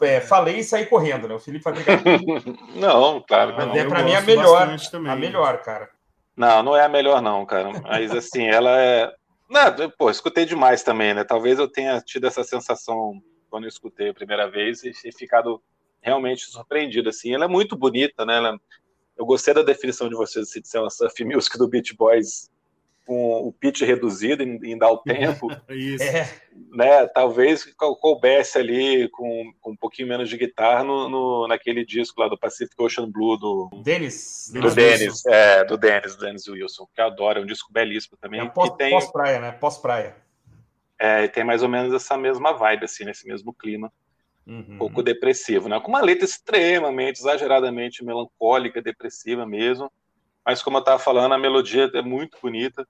É, falei e saí correndo, né? O Felipe vai brigar Não, claro. Mas não. é para mim a melhor, a melhor, cara. Não, não é a melhor não, cara. Mas assim, ela é não, pô, escutei demais também, né? Talvez eu tenha tido essa sensação quando eu escutei a primeira vez e, e ficado realmente surpreendido, assim. Ela é muito bonita, né? Ela, eu gostei da definição de vocês de ser uma surf music do Beach Boys com o pitch reduzido em, em dar o tempo. Isso. É. Né, talvez coubesse ali com, com, um pouquinho menos de guitarra no, no, naquele disco lá do Pacific Ocean Blue do Dennis. Do Dennis, é, do Dennis, Dennis Wilson, que eu adoro, é um disco belíssimo também. É pós-praia, tem, né? Pós-praia. É, e tem mais ou menos essa mesma vibe, assim, nesse mesmo clima. Uhum. Um pouco depressivo, né? Com uma letra extremamente, exageradamente melancólica, depressiva mesmo. Mas como eu estava falando, a melodia é muito bonita.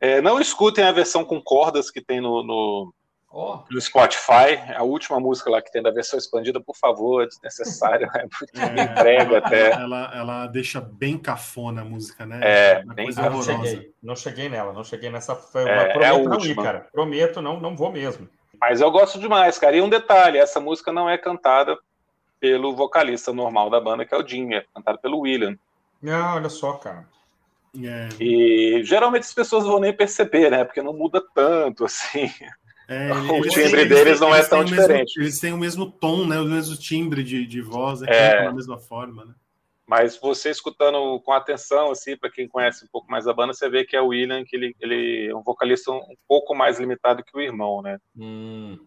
É, não escutem a versão com cordas que tem no, no, oh. no, Spotify. A última música lá que tem da versão expandida, por favor, é desnecessário. É, me entrega até. Ela, ela deixa bem cafona a música, né? É, é bem não cheguei, não cheguei nela, não cheguei nessa. Foi uma, é, prometo é a última. Ir, cara. Prometo, não, não vou mesmo. Mas eu gosto demais, cara. E um detalhe: essa música não é cantada pelo vocalista normal da banda, que é o Jim, é cantada pelo William. Não, olha só, cara. É. E geralmente as pessoas vão nem perceber, né? Porque não muda tanto assim. É, o timbre têm, deles não é tão diferente. Mesmo, eles têm o mesmo tom, né? O mesmo timbre de, de voz, né? é, da mesma forma, né? Mas você escutando com atenção, assim, para quem conhece um pouco mais a banda, você vê que é o William, que ele, ele é um vocalista um pouco mais limitado que o irmão, né? Hum.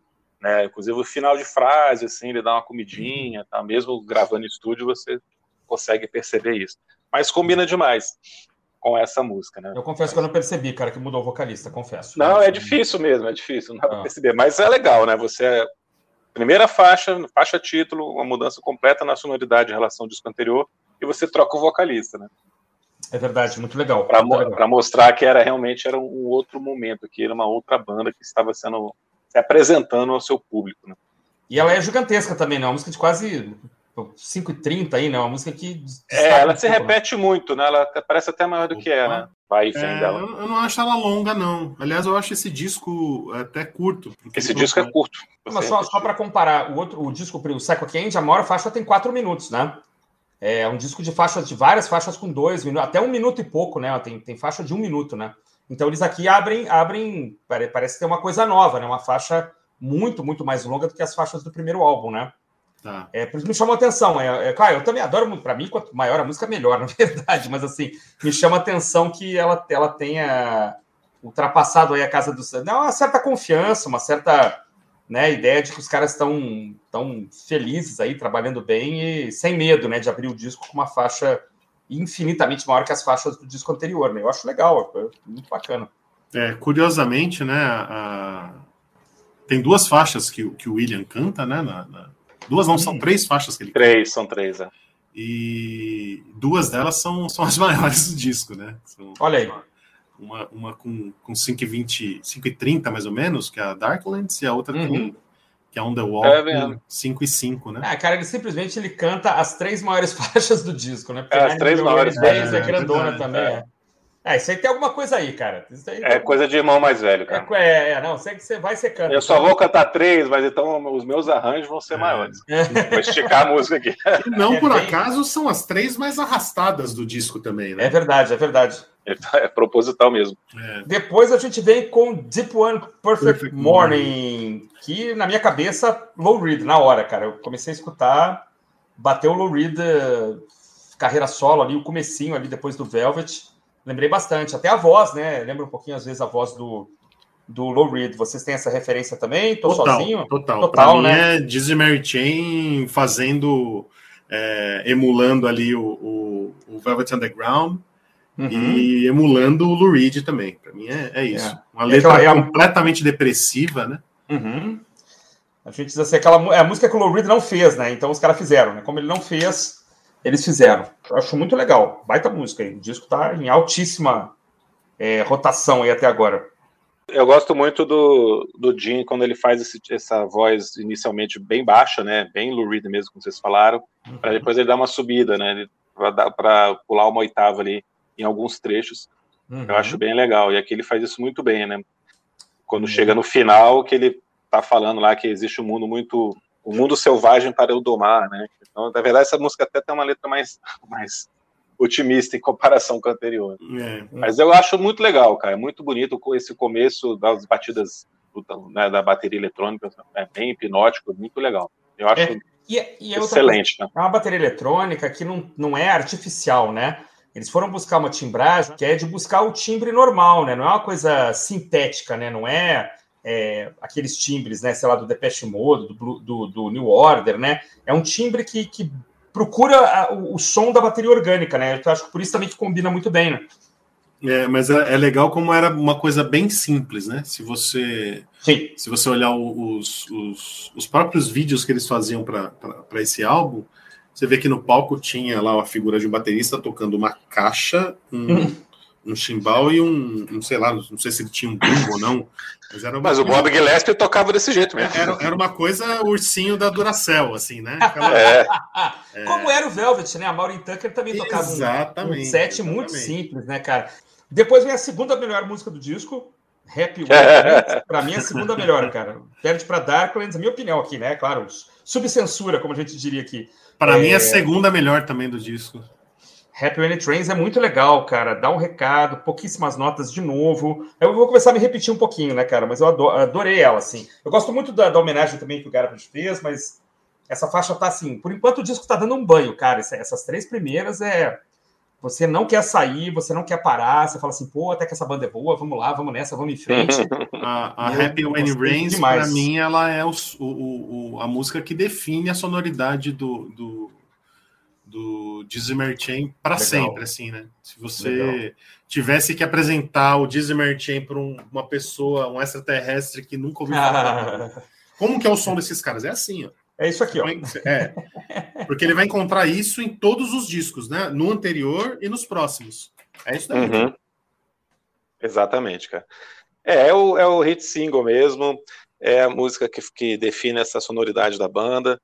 né? Inclusive o final de frase, assim, ele dá uma comidinha, tá? Mesmo gravando em estúdio, você consegue perceber isso. Mas combina demais com essa música, né? Eu confesso que eu não percebi, cara, que mudou o vocalista, confesso. Não, é difícil mesmo, é difícil, não dá ah. pra perceber, mas é legal, né? Você é primeira faixa, faixa título, uma mudança completa na sonoridade em relação ao disco anterior, e você troca o vocalista, né? É verdade, muito legal. Para mo mostrar que era realmente era um outro momento, que era uma outra banda que estava sendo se apresentando ao seu público, né? E ela é gigantesca também, né? Uma música de quase 5h30 aí, né? Uma música que. É, ela se né? repete muito, né? Ela parece até maior do Opa. que é, né? Vai e vem é, dela. Eu não acho ela longa, não. Aliás, eu acho esse disco até curto. Esse disco é curto. Mas só, só para comparar, o outro, o disco, o Psycho Candy, a maior faixa tem 4 minutos, né? É um disco de faixas, de várias faixas com dois minutos, até um minuto e pouco, né? Tem, tem faixa de um minuto, né? Então eles aqui abrem, abrem, parece ter uma coisa nova, né? Uma faixa muito, muito mais longa do que as faixas do primeiro álbum, né? Tá. É, por isso me chamou a atenção. É, é, claro, eu também adoro muito. Para mim, quanto maior a música, melhor, na verdade. Mas assim, me chama a atenção que ela, ela tenha ultrapassado aí a casa do. Não, uma certa confiança, uma certa né, ideia de que os caras estão tão felizes aí, trabalhando bem e sem medo, né, de abrir o disco com uma faixa infinitamente maior que as faixas do disco anterior, né? Eu acho legal, é muito bacana. É, curiosamente, né, a... tem duas faixas que, que o William canta, né, na, na Duas não, são três faixas que ele Três, são três, é. E duas delas são, são as maiores do disco, né? São Olha aí. Uma, uma com, com 5,20, 5,30 mais ou menos, que é a Darklands, e a outra uhum. com, que é On The Wall, é, com 5 e 5, né? Ah, cara, ele simplesmente ele canta as três maiores faixas do disco, né? Porque é, as três maiores. É, é, grandona é, também, é. É, isso aí tem alguma coisa aí, cara. Aí é coisa de irmão mais velho, cara. É, é não, sei que você vai ser canta. Eu só vou cantar três, mas então os meus arranjos vão ser é. maiores. Vou esticar a música aqui. E não é por bem... acaso são as três mais arrastadas do disco também, né? É verdade, é verdade. É, é proposital mesmo. É. Depois a gente vem com Deep One Perfect, Perfect Morning, Morning, que na minha cabeça, low read, na hora, cara. Eu comecei a escutar, bateu o low read, carreira solo ali, o comecinho ali depois do Velvet lembrei bastante. Até a voz, né? Lembra um pouquinho, às vezes, a voz do, do Low Reed. Vocês têm essa referência também? Tô total, sozinho? Total. Total, pra né? Mim é Dizzy Mary Chain fazendo, é, emulando ali o, o, o, Velvet Underground uhum. e emulando o Lou Reed também. Para mim é, é isso. É. Uma letra é completamente depressiva, né? Uhum. A gente diz assim, aquela, é a música que o Lou Reed não fez, né? Então os caras fizeram, né? Como ele não fez, eles fizeram. Eu acho muito legal. Baita música aí. O disco tá em altíssima é, rotação aí até agora. Eu gosto muito do, do Jim quando ele faz esse, essa voz inicialmente bem baixa, né? Bem Lou Reed mesmo, como vocês falaram, uhum. para depois ele dar uma subida, né? Para pular uma oitava ali em alguns trechos. Uhum. Eu acho bem legal. E aqui ele faz isso muito bem, né? Quando uhum. chega no final, que ele tá falando lá que existe um mundo muito. Um mundo selvagem para eu domar, né? Então, na verdade, essa música até tem uma letra mais, mais otimista em comparação com a anterior. É. Mas eu acho muito legal, cara. É muito bonito com esse começo das batidas né, da bateria eletrônica, é bem hipnótico, muito legal. Eu acho é, e, é, e é excelente. Coisa, né? É uma bateria eletrônica que não, não é artificial, né? Eles foram buscar uma timbragem que é de buscar o timbre normal, né? Não é uma coisa sintética, né? Não é, é aqueles timbres, né? Sei lá, do Depeche Mode, do, do, do New Order, né? É um timbre que, que procura o, o, som da bateria orgânica, né? Eu acho que por isso também que combina muito bem, né? É, mas é, é, legal como era uma coisa bem simples, né? Se você Sim. se você olhar os, os, os próprios vídeos que eles faziam para esse álbum, você vê que no palco tinha lá a figura de um baterista tocando uma caixa, um, hum. Um chimbal e um, um, sei lá, não sei se ele tinha um bumbo ou não. Mas, era mas o Bob Gillespie tocava desse jeito mesmo. Era, era uma coisa ursinho da Duracell, assim, né? Aquela... É. é. Como era o Velvet, né? A Maureen Tucker também tocava exatamente, um, set exatamente. muito simples, né, cara? Depois vem a segunda melhor música do disco, Happy Way. para mim, é a segunda melhor, cara. Perde para Darklands, a minha opinião aqui, né? Claro, subcensura, como a gente diria aqui. Para é... mim, é a segunda melhor também do disco. Happy When It Trains é muito legal, cara. Dá um recado, pouquíssimas notas de novo. Eu vou começar a me repetir um pouquinho, né, cara? Mas eu adorei ela, assim. Eu gosto muito da, da homenagem também que o Garabas fez, mas essa faixa tá assim. Por enquanto o disco tá dando um banho, cara. Essas três primeiras é. Você não quer sair, você não quer parar, você fala assim, pô, até que essa banda é boa, vamos lá, vamos nessa, vamos em frente. a, a Happy When It Rains, para mim, ela é o, o, o, a música que define a sonoridade do, do do Dizzy Chain para sempre, assim, né? Se você Legal. tivesse que apresentar o Dizzy Chain para um, uma pessoa, um extraterrestre que nunca ouviu falar, como que é o som desses caras? É assim, ó. É isso aqui, ó. É, porque ele vai encontrar isso em todos os discos, né? No anterior e nos próximos. É isso daí. Uhum. Exatamente, cara. É, é o, é o hit single mesmo, é a música que, que define essa sonoridade da banda.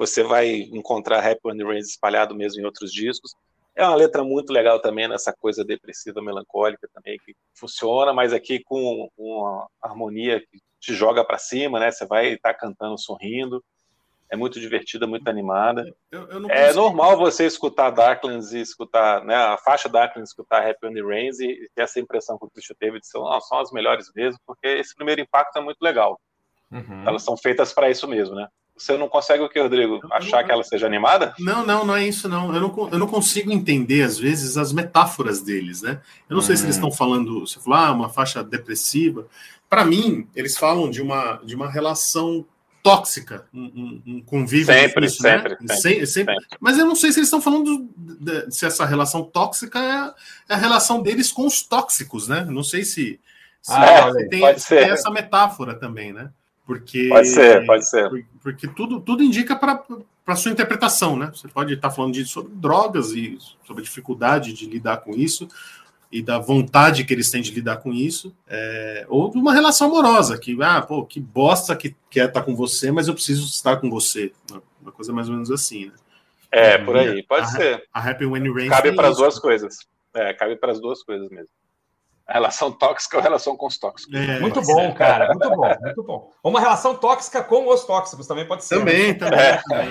Você vai encontrar Happy When the Rains espalhado mesmo em outros discos. É uma letra muito legal também, nessa coisa depressiva, melancólica também, que funciona, mas aqui com uma harmonia que te joga para cima, né? Você vai estar tá cantando, sorrindo. É muito divertida, muito animada. Eu, eu é normal você escutar Darklands e escutar, né, a faixa Darklands, escutar Happy on the Rains e ter essa impressão que o Christian teve de ser, oh, são as melhores mesmo, porque esse primeiro impacto é muito legal. Uhum. Elas são feitas para isso mesmo, né? Você não consegue o que, Rodrigo? Achar não, que ela seja animada? Não, não, não é isso, não. Eu não, eu não consigo entender, às vezes, as metáforas deles, né? Eu não hum. sei se eles hum. estão falando, você falou, ah, uma faixa depressiva. Para mim, eles falam de uma, de uma relação tóxica, um, um convívio sempre, difícil, sempre, né? sempre, sempre, sempre, Mas eu não sei se eles estão falando de, de, se essa relação tóxica é, é, a relação deles com os tóxicos, né? Não sei se, se ah, tem, se tem essa metáfora também, né? Porque, pode ser, pode ser. Porque tudo, tudo indica para a sua interpretação, né? Você pode estar falando de, sobre drogas e sobre a dificuldade de lidar com isso e da vontade que eles têm de lidar com isso, é, ou de uma relação amorosa, que, ah, pô, que bosta que quer estar com você, mas eu preciso estar com você. Uma coisa mais ou menos assim, né? É, por aí, pode a, ser. A Happy When Rain Cabe para as duas coisas. É, cabe para as duas coisas mesmo. A relação tóxica ou relação com os tóxicos. É, muito bom, ser. cara. Muito bom, muito bom. Uma relação tóxica com os tóxicos também pode ser. Também, né? também. É. também.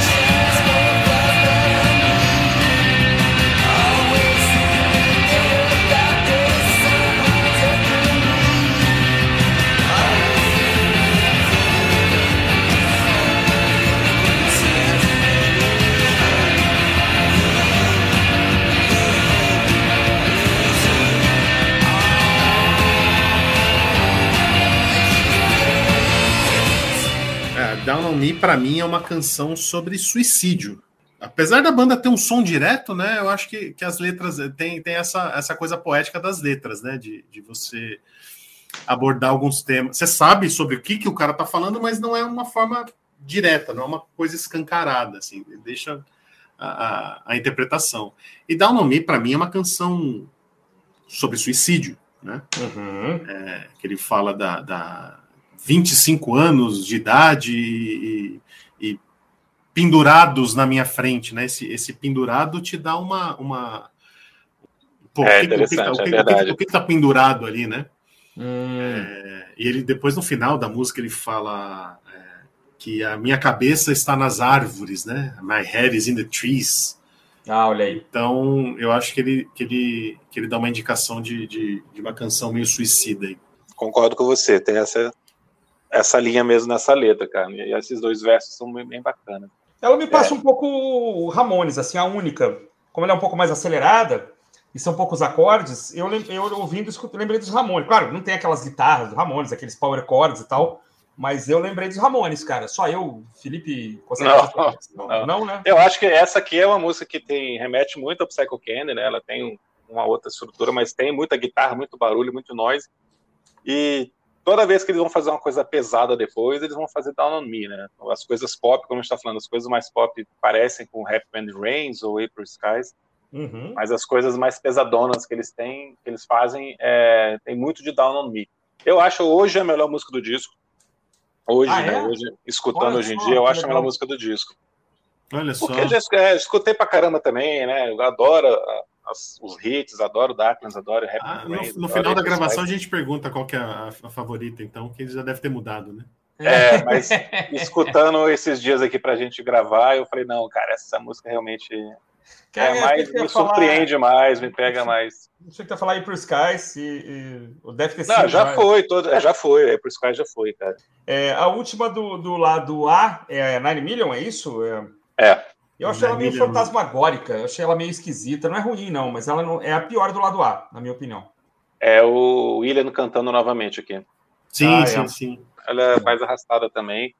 Me, para mim, é uma canção sobre suicídio. Apesar da banda ter um som direto, né? Eu acho que, que as letras tem, tem essa, essa coisa poética das letras, né? De, de você abordar alguns temas. Você sabe sobre o que, que o cara tá falando, mas não é uma forma direta, não é uma coisa escancarada, assim, deixa a, a, a interpretação. E Down on Me, para mim, é uma canção sobre suicídio, né? Uhum. É, que ele fala da, da 25 anos de idade e, e pendurados na minha frente, né? Esse, esse pendurado te dá uma. uma... Pô, é o que, interessante, o que, é verdade. O que está pendurado ali, né? Hum. É, e ele depois no final da música ele fala é, que a minha cabeça está nas árvores, né? My head is in the trees. Ah, olha aí. Então eu acho que ele, que ele, que ele dá uma indicação de, de, de uma canção meio suicida aí. Concordo com você, tem essa, essa linha mesmo nessa letra, cara. E esses dois versos são bem bacanas. Ela me passa é. um pouco Ramones, assim, a única. Como ela é um pouco mais acelerada, e são poucos acordes, eu, eu ouvindo, eu lembrei dos Ramones. Claro, não tem aquelas guitarras dos Ramones, aqueles power chords e tal, mas eu lembrei dos Ramones, cara. Só eu, Felipe, consegue não, não, não, né? Eu acho que essa aqui é uma música que tem remete muito ao Psycho Candy, né? Ela tem uma outra estrutura, mas tem muita guitarra, muito barulho, muito noise. E toda vez que eles vão fazer uma coisa pesada depois, eles vão fazer Down on Me, né? As coisas pop, como a gente está falando, as coisas mais pop parecem com Happy End Rains ou April Skies, uhum. mas as coisas mais pesadonas que eles têm, que eles fazem, é, tem muito de Down on Me. Eu acho hoje a melhor música do disco. Hoje, ah, né? É? Hoje, escutando Olha hoje em dia, eu acho a melhor música do disco. Olha só. Porque eu já é, escutei pra caramba também, né? Eu adoro as, os hits, adoro Darklands, adoro Happy ah, No, no final da gravação a gente pergunta qual que é a, a, favorita, então, que já deve ter mudado, né? É, mas escutando esses dias aqui pra gente gravar, eu falei, não, cara, essa música realmente é, mais, me falar... surpreende mais, me pega mais. Não sei o que tá falando aí pro Sky, se, deve ter sido. Não, já mais. foi, todo, é, já foi, aí pro Sky já foi, cara. É, a última do, do lado A é 9 Million, é isso? É. é. Eu achei ela meio fantasmagórica, eu achei ela meio esquisita. Não é ruim, não, mas ela não, é a pior do lado A, na minha opinião. É o William cantando novamente aqui. Sim, ah, sim, é. sim. Ela é mais arrastada também,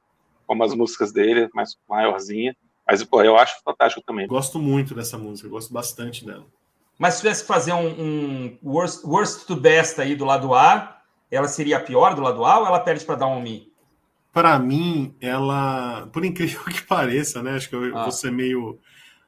como as músicas dele, mais maiorzinha. Mas, pô, eu acho fantástico também. Gosto muito dessa música, gosto bastante dela. Mas se tivesse que fazer um, um worst, worst to best aí do lado A, ela seria a pior do lado A ou ela perde para dar um Mi? Para mim, ela, por incrível que pareça, né? Acho que eu ah. vou ser meio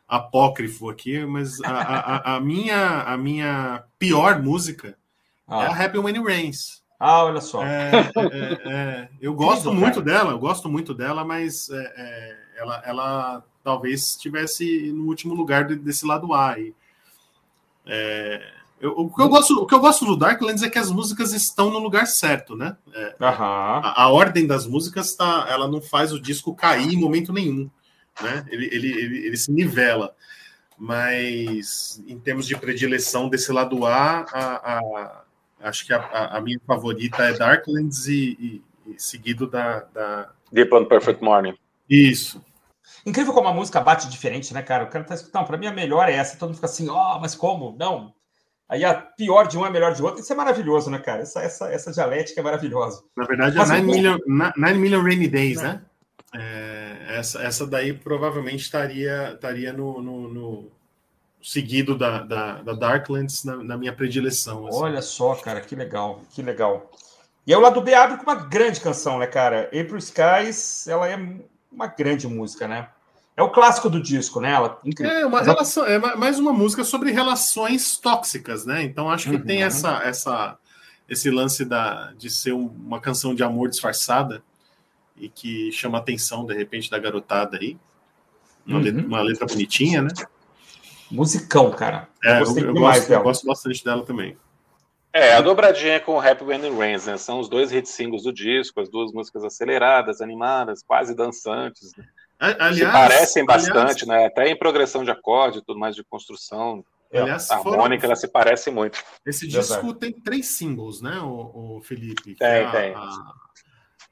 apócrifo aqui, mas a, a, a minha, a minha pior música ah. é a Happy When It Rains. Ah, olha só. É, é, é, eu gosto muito dela, eu gosto muito dela, mas é, é, ela, ela talvez estivesse no último lugar desse lado A. E, é, eu, o, que eu gosto, o que eu gosto do Darklands é que as músicas estão no lugar certo, né? É, a, a, ordem das músicas tá, ela não faz o disco cair em momento nenhum, né? Ele, ele, ele, ele se nivela. Mas em termos de predileção desse lado A, a, a acho que a, minha favorita é Darklands e, e, e seguido da, da, Deep on Perfect Morning. Isso. Incrível como a música bate diferente, né, cara? O cara tá escutando, para mim a melhor é essa. Todo mundo fica assim, ó, oh, mas como? Não, Aí a pior de um é melhor de outro. Isso é maravilhoso, né, cara? Essa, essa, essa dialética é maravilhosa. Na verdade, é Mas, é 9 million, 9 million Rainy Days, né? É, essa, essa daí provavelmente estaria, estaria no, no, no seguido da, da, da Darklands na, na, minha predileção. Assim. Olha só, cara, que legal, que legal. E aí o lado B abre com uma grande canção, né, cara? April Skies, ela é uma grande música, né? É o clássico do disco, né? Ela. É, uma relação, é mais uma música sobre relações tóxicas, né? Então acho que uhum. tem essa, essa, esse lance da, de ser uma canção de amor disfarçada e que chama a atenção, de repente, da garotada aí. Uma, uhum. letra, uma letra, bonitinha, né? Musicão, cara. É, eu, eu, eu, gosto, eu, gosto, bastante dela também. É, a dobradinha com Happy When It Rains, né? São os dois hit singles do disco, as duas músicas aceleradas, animadas, quase dançantes. Né? Aliás, se parecem bastante, aliás, né? Até em progressão de acorde, tudo mais de construção. Aliás, a harmônica, foram... ela se parece muito. Esse disco tem três singles, né, o, o Felipe? Tem, é tem. A,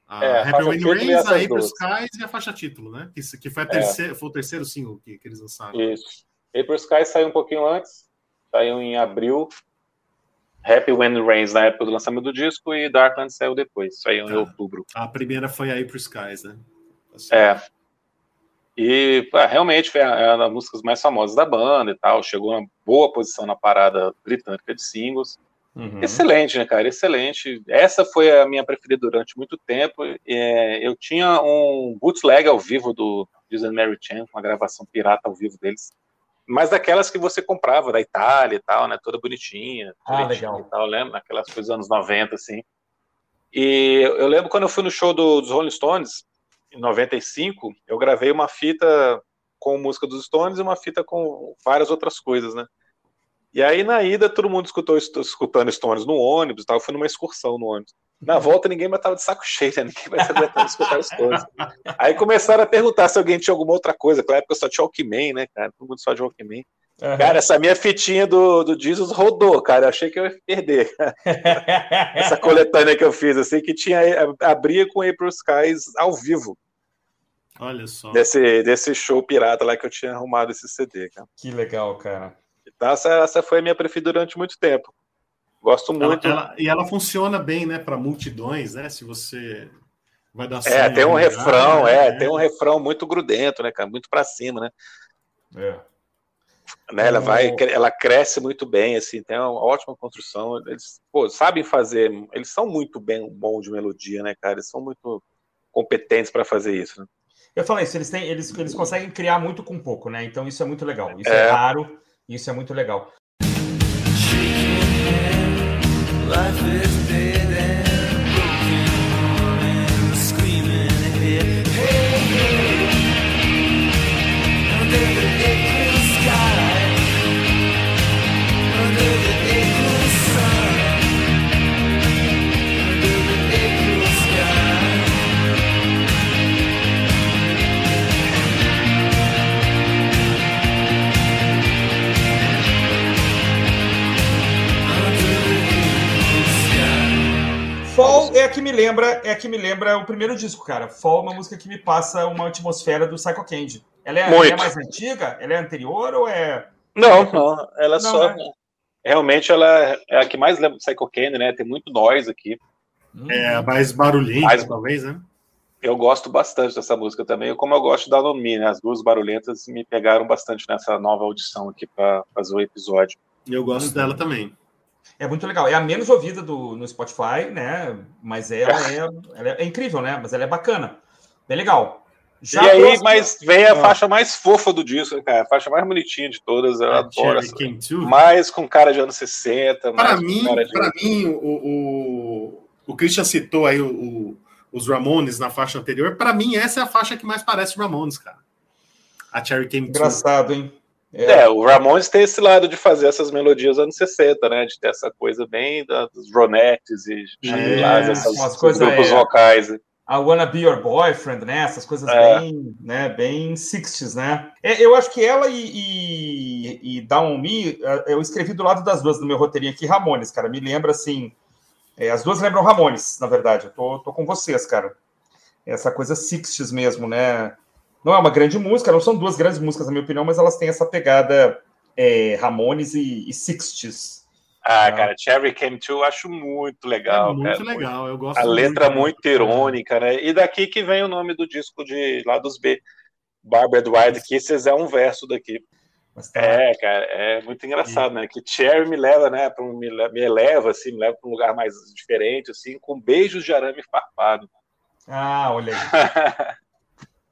a, é, Happy When Rains, a April Skies e a faixa título, né? Que, que foi, a terceira, é. foi o terceiro single que, que eles lançaram. Isso. April Skies saiu um pouquinho antes, saiu em abril. Happy When Rains na época do lançamento do disco e Darkland saiu depois, saiu em ah, outubro. A primeira foi a April Skies, né? Assim. É. E realmente foi uma das músicas mais famosas da banda e tal. Chegou uma boa posição na parada britânica de singles. Uhum. Excelente, né, cara? Excelente. Essa foi a minha preferida durante muito tempo. É, eu tinha um bootleg ao vivo do Disney Mary Chan, uma gravação pirata ao vivo deles. Mas daquelas que você comprava da Itália e tal, né? Toda bonitinha. Ah, legal. E tal, lembra? Aquelas coisas dos anos 90, assim. E eu lembro quando eu fui no show do, dos Rolling Stones, em 95, eu gravei uma fita com música dos Stones e uma fita com várias outras coisas, né? E aí na ida todo mundo escutou escutando Stones no ônibus, tal. Eu fui numa excursão no ônibus. Na volta ninguém mais tava de saco cheio, né? Ninguém vai aguentando escutar Stones. Aí começaram a perguntar se alguém tinha alguma outra coisa. Naquela época só tinha Walkman, né, cara? Todo mundo só de Walkman. Uhum. Cara, essa minha fitinha do, do Jesus rodou, cara. Eu achei que eu ia perder. essa coletânea que eu fiz, assim, que tinha abria com April Skies ao vivo. Olha só. Desse, desse show pirata lá que eu tinha arrumado esse CD, cara. Que legal, cara. Então, essa, essa foi a minha preferida durante muito tempo. Gosto muito. Ela, ela, e ela funciona bem, né, para multidões, né? Se você vai dar É, tem um refrão, né? é, tem um refrão muito grudento, né, cara? Muito para cima, né? É. Né, ela vai, ela cresce muito bem, assim, tem uma ótima construção. Eles pô, sabem fazer, eles são muito bem bom de melodia, né, cara? Eles são muito competentes para fazer isso. Né? Eu falei isso, eles têm, eles, eles conseguem criar muito com pouco, né? Então isso é muito legal. Isso é, é raro, isso é muito legal. Life is Fall é a que me lembra, é a que me lembra o primeiro disco, cara. Fall é uma música que me passa uma atmosfera do Psycho Candy. Ela é, ela é mais antiga? Ela é anterior ou é. Não, não. Ela não, só. É. Realmente ela é a que mais lembra do Psycho Candy, né? Tem muito noise aqui. Hum. É, mais barulhenta, mais, talvez, né? Eu gosto bastante dessa música também, como eu gosto da Nomi, né? As duas barulhentas me pegaram bastante nessa nova audição aqui para fazer o episódio. E eu gosto dela também. É muito legal. É a menos ouvida do, no Spotify, né? Mas ela é, ela é, é incrível, né? Mas ela é bacana. Bem legal. Já e aí, próxima... mas vem a ah. faixa mais fofa do disco, cara. A faixa mais bonitinha de todas. Eu é, adoro essa. Mais com cara de anos 60. Para mim, de... para mim, o, o, o Christian citou aí o, o, os Ramones na faixa anterior. Para mim, essa é a faixa que mais parece Ramones, cara. A Cherry Came Engraçado, hein? É. é. o Ramones tem esse lado de fazer essas melodias anos 60, né? De ter essa coisa bem dos Ronettes e é, essas coisas, grupos é, vocais. I Wanna Be Your Boyfriend, né? Essas coisas é. bem, né? Bem 60s, né? É, eu acho que ela e, e, e Down Me, é, eu escrevi do lado das duas no meu roteirinho aqui, Ramones, cara. Me lembra assim. As duas lembram Ramones, na verdade. Eu tô, tô com vocês, cara. Essa coisa 60s mesmo, né? Não é uma grande música, não são duas grandes músicas, na minha opinião, mas elas têm essa pegada é, Ramones e, e Sixties. Ah, cara, Cherry Came To eu acho muito legal. É muito cara. legal, eu gosto A letra muito, muito irônica, né? E daqui que vem o nome do disco de lá dos B. Barbed Wide Kisses é um verso daqui. Tá... É, cara, é muito engraçado, e... né? Que Cherry me leva, né? Pra, me, me eleva, assim, me leva para um lugar mais diferente, assim, com beijos de arame farpado. Ah, olha aí.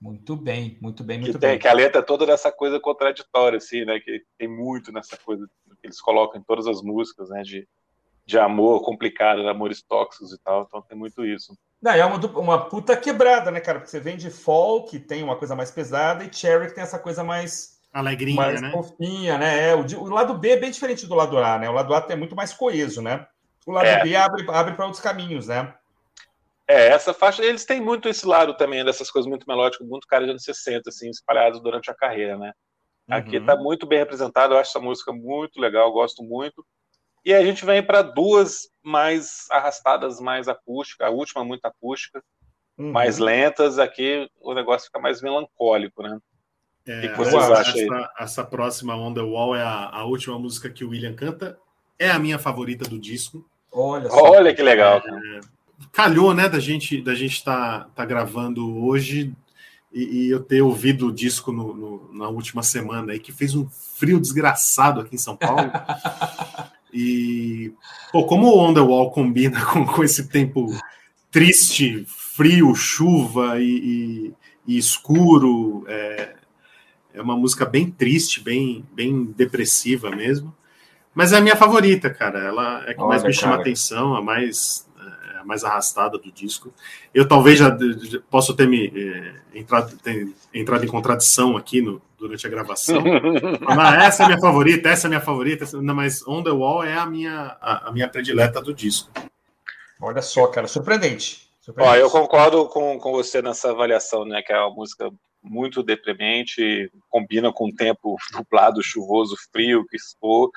Muito bem, muito bem, muito que tem, bem. Que a letra é toda dessa coisa contraditória, assim, né? Que tem muito nessa coisa que eles colocam em todas as músicas, né? De, de amor complicado, de amores tóxicos e tal. Então tem muito isso. Não, é uma, uma puta quebrada, né, cara? Porque você vem de Fall, que tem uma coisa mais pesada, e Cherry, que tem essa coisa mais. Alegrinha, mais né? fofinha, né? É, o, o, lado B é bem diferente do lado A, né? O lado A é muito mais coeso, né? O lado é. B abre, abre para outros caminhos, né? É, essa faixa, eles têm muito esse lado também, dessas coisas muito melódicas, muito cara de anos 60, assim, espalhados durante a carreira, né? Aqui está uhum. muito bem representado, eu acho essa música muito legal, gosto muito. E a gente vem para duas mais arrastadas, mais acústica, a última muito acústica, uhum. mais lentas, aqui o negócio fica mais melancólico, né? É, o que, vocês acham aí? Essa, essa, próxima On The Wall é a, a, última música que o William canta, é a minha favorita do disco. Olha, Olha que legal. É, calhou, né, da gente da gente tá, tá gravando hoje e, e eu ter ouvido o disco no, no, na última semana aí, que fez um frio desgraçado aqui em São Paulo. e, pô, como o On The Wall combina com, com esse tempo triste, frio, chuva e, e, e escuro, é, é uma música bem triste, bem, bem depressiva mesmo. Mas é a minha favorita, cara. Ela é que Olha, mais me chama cara. atenção, a mais mais arrastada do disco. Eu talvez já, já posso ter me é, entrado, ter entrado em contradição aqui no, durante a gravação. mas essa é a minha favorita, essa é a minha favorita, não, mas On the Wall é a minha, a, a minha predileta do disco. Olha só, cara, surpreendente. surpreendente. Ó, eu concordo com, com você nessa avaliação, né? Que é uma música muito deprimente, combina com o tempo nublado, chuvoso, frio que expor.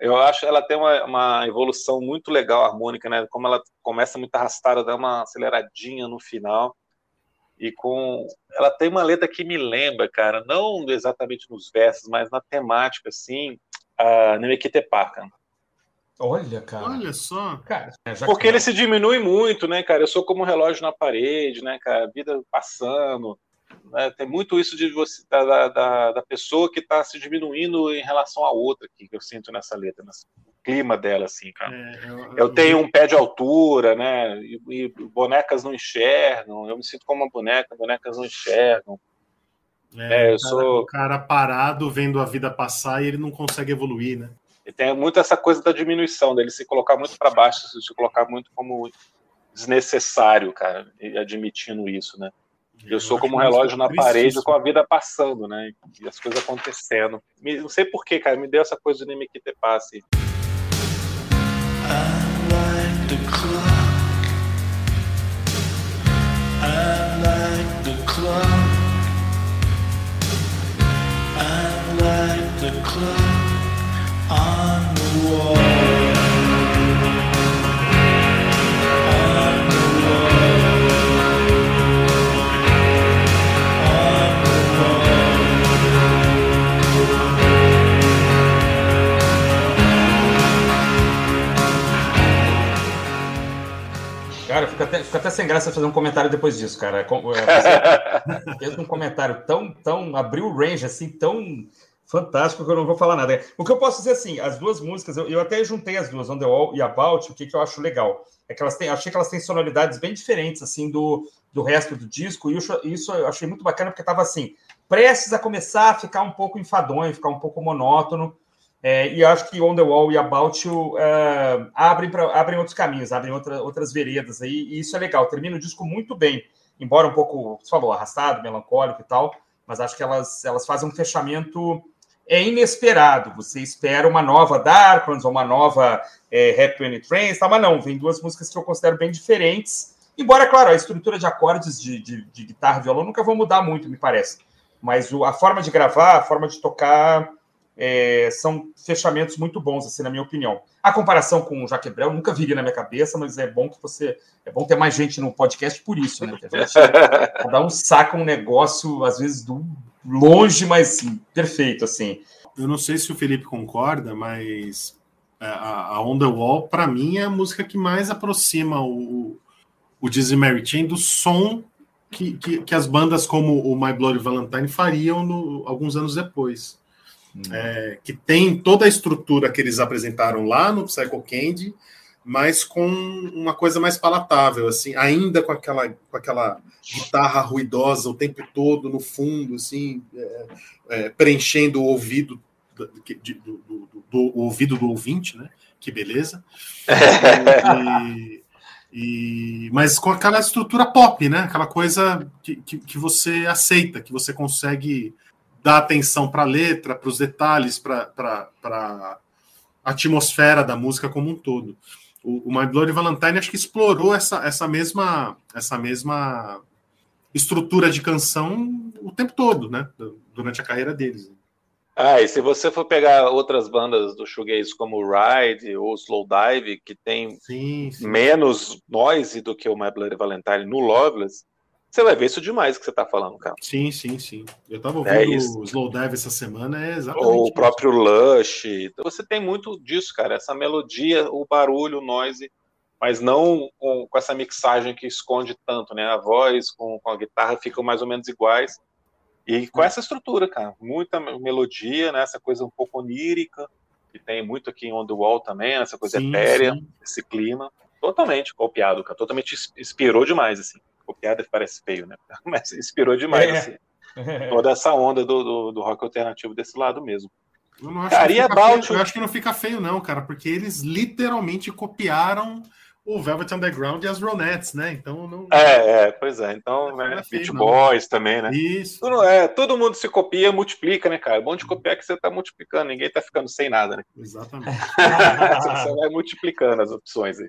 Eu acho que ela tem uma, uma, evolução muito legal harmônica, né? Como ela começa muito arrastada, dá uma aceleradinha no final. E com ela tem uma letra que me lembra, cara, não exatamente nos versos, mas na temática assim, a Nemekite Pakan. Olha, cara. Olha só. Cara, é, Porque ele se diminui muito, né, cara? Eu sou como um relógio na parede, né, cara? A vida passando. Né? Tem muito isso de você, da, da, da pessoa que está se diminuindo em relação à outra que eu sinto nessa letra, nesse clima dela, assim, cara. É, eu, eu, eu, tenho um pé de altura, né? E, e, bonecas não enxergam. Eu me sinto como uma boneca, bonecas não enxergam. É, é eu cara, sou o cara parado vendo a vida passar e ele não consegue evoluir, né? E tem muito essa coisa da diminuição dele se colocar muito para baixo, se colocar muito como desnecessário, cara, admitindo isso, né? Eu sou como um relógio na parede com a vida passando, né? E as coisas acontecendo. Não sei porquê, cara, me deu essa coisa de que te passe. on the wall. Fica até, fica até sem graça fazer um comentário depois disso, cara. Você fez um comentário tão, tão. abriu o range assim, tão fantástico que eu não vou falar nada. O que eu posso dizer assim, as duas músicas, eu, eu até juntei as duas, On The Wall e About, o que, que eu acho legal? É que elas têm, achei que elas têm sonoridades bem diferentes, assim, do, do resto do disco, e isso, isso eu achei muito bacana, porque tava assim, prestes a começar a ficar um pouco enfadonho, ficar um pouco monótono, é, e acho que On The Wall e About You uh, abrem, pra, abrem outros caminhos, abrem outra, outras veredas aí, e isso é legal. Termina o disco muito bem, embora um pouco, você falou, arrastado, melancólico e tal, mas acho que elas, elas fazem um fechamento é inesperado. Você espera uma nova Darklands ou uma nova é, Happy When It Rains, tá? mas não, vem duas músicas que eu considero bem diferentes. Embora, claro, a estrutura de acordes de, de, de guitarra e violão nunca vão mudar muito, me parece. Mas o, a forma de gravar, a forma de tocar é, são fechamentos muito bons, assim, na minha opinião. A comparação com o Jacques Brel nunca viria na minha cabeça, mas é bom que você. É bom ter mais gente no podcast por isso, né? cada um saca um negócio, às vezes, do longe, mas perfeito, assim. Eu não sei se o Felipe concorda, mas é, a, a On The Wall, para mim, é a música que mais aproxima o, o Dizzy Mary Chain do som que, que, que, as bandas como o My Bloody Valentine fariam no, alguns anos depois. Hum. É, que tem toda a estrutura que eles apresentaram lá no Psycho Candy, mas com uma coisa mais palatável, assim, ainda com aquela, com aquela guitarra ruidosa o tempo todo no fundo, assim, é, é, preenchendo o ouvido do, do, do, do, ouvido do ouvinte, né? Que beleza. E, e, mas com aquela estrutura pop, né? Aquela coisa que, que, que você aceita, que você consegue dar atenção para a letra, para os detalhes, para a atmosfera da música como um todo. O, o My Bloody Valentine acho que explorou essa, essa, mesma, essa mesma estrutura de canção o tempo todo, né? Durante a carreira deles. Ah, e se você for pegar outras bandas do shoegaze como Ride ou Slow Dive, que tem sim, sim. menos noise do que o My Bloody Valentine no Loveless, você vai ver isso demais que você está falando, cara. Sim, sim, sim. Eu tava é ouvindo é o Slow Dive essa semana, é exatamente. Ou o próprio Lush. Então, você tem muito disso, cara. Essa melodia, o barulho, o noise, mas não com, com essa mixagem que esconde tanto, né? A voz com, com a guitarra ficam mais ou menos iguais. E com essa estrutura, cara. Muita melodia, né? Essa coisa um pouco onírica, que tem muito aqui em On The Wall também, essa coisa sim, etérea, sim. esse clima. Totalmente copiado, cara. Totalmente inspirou demais, assim piada parece feio, né? Mas inspirou demais, é. assim. Toda essa onda do, do, do, rock alternativo desse lado mesmo. Eu, não acho cara, feio, eu acho que não fica feio, não, cara, porque eles literalmente copiaram o Velvet Underground e as Ronettes, né? Então não. É, é pois é. Então, né, Beat Boys também, né? Isso. Tudo, é, todo mundo se copia, multiplica, né, cara? O bom de copiar é que você tá multiplicando, ninguém tá ficando sem nada, né? Exatamente. você vai multiplicando as opções aí.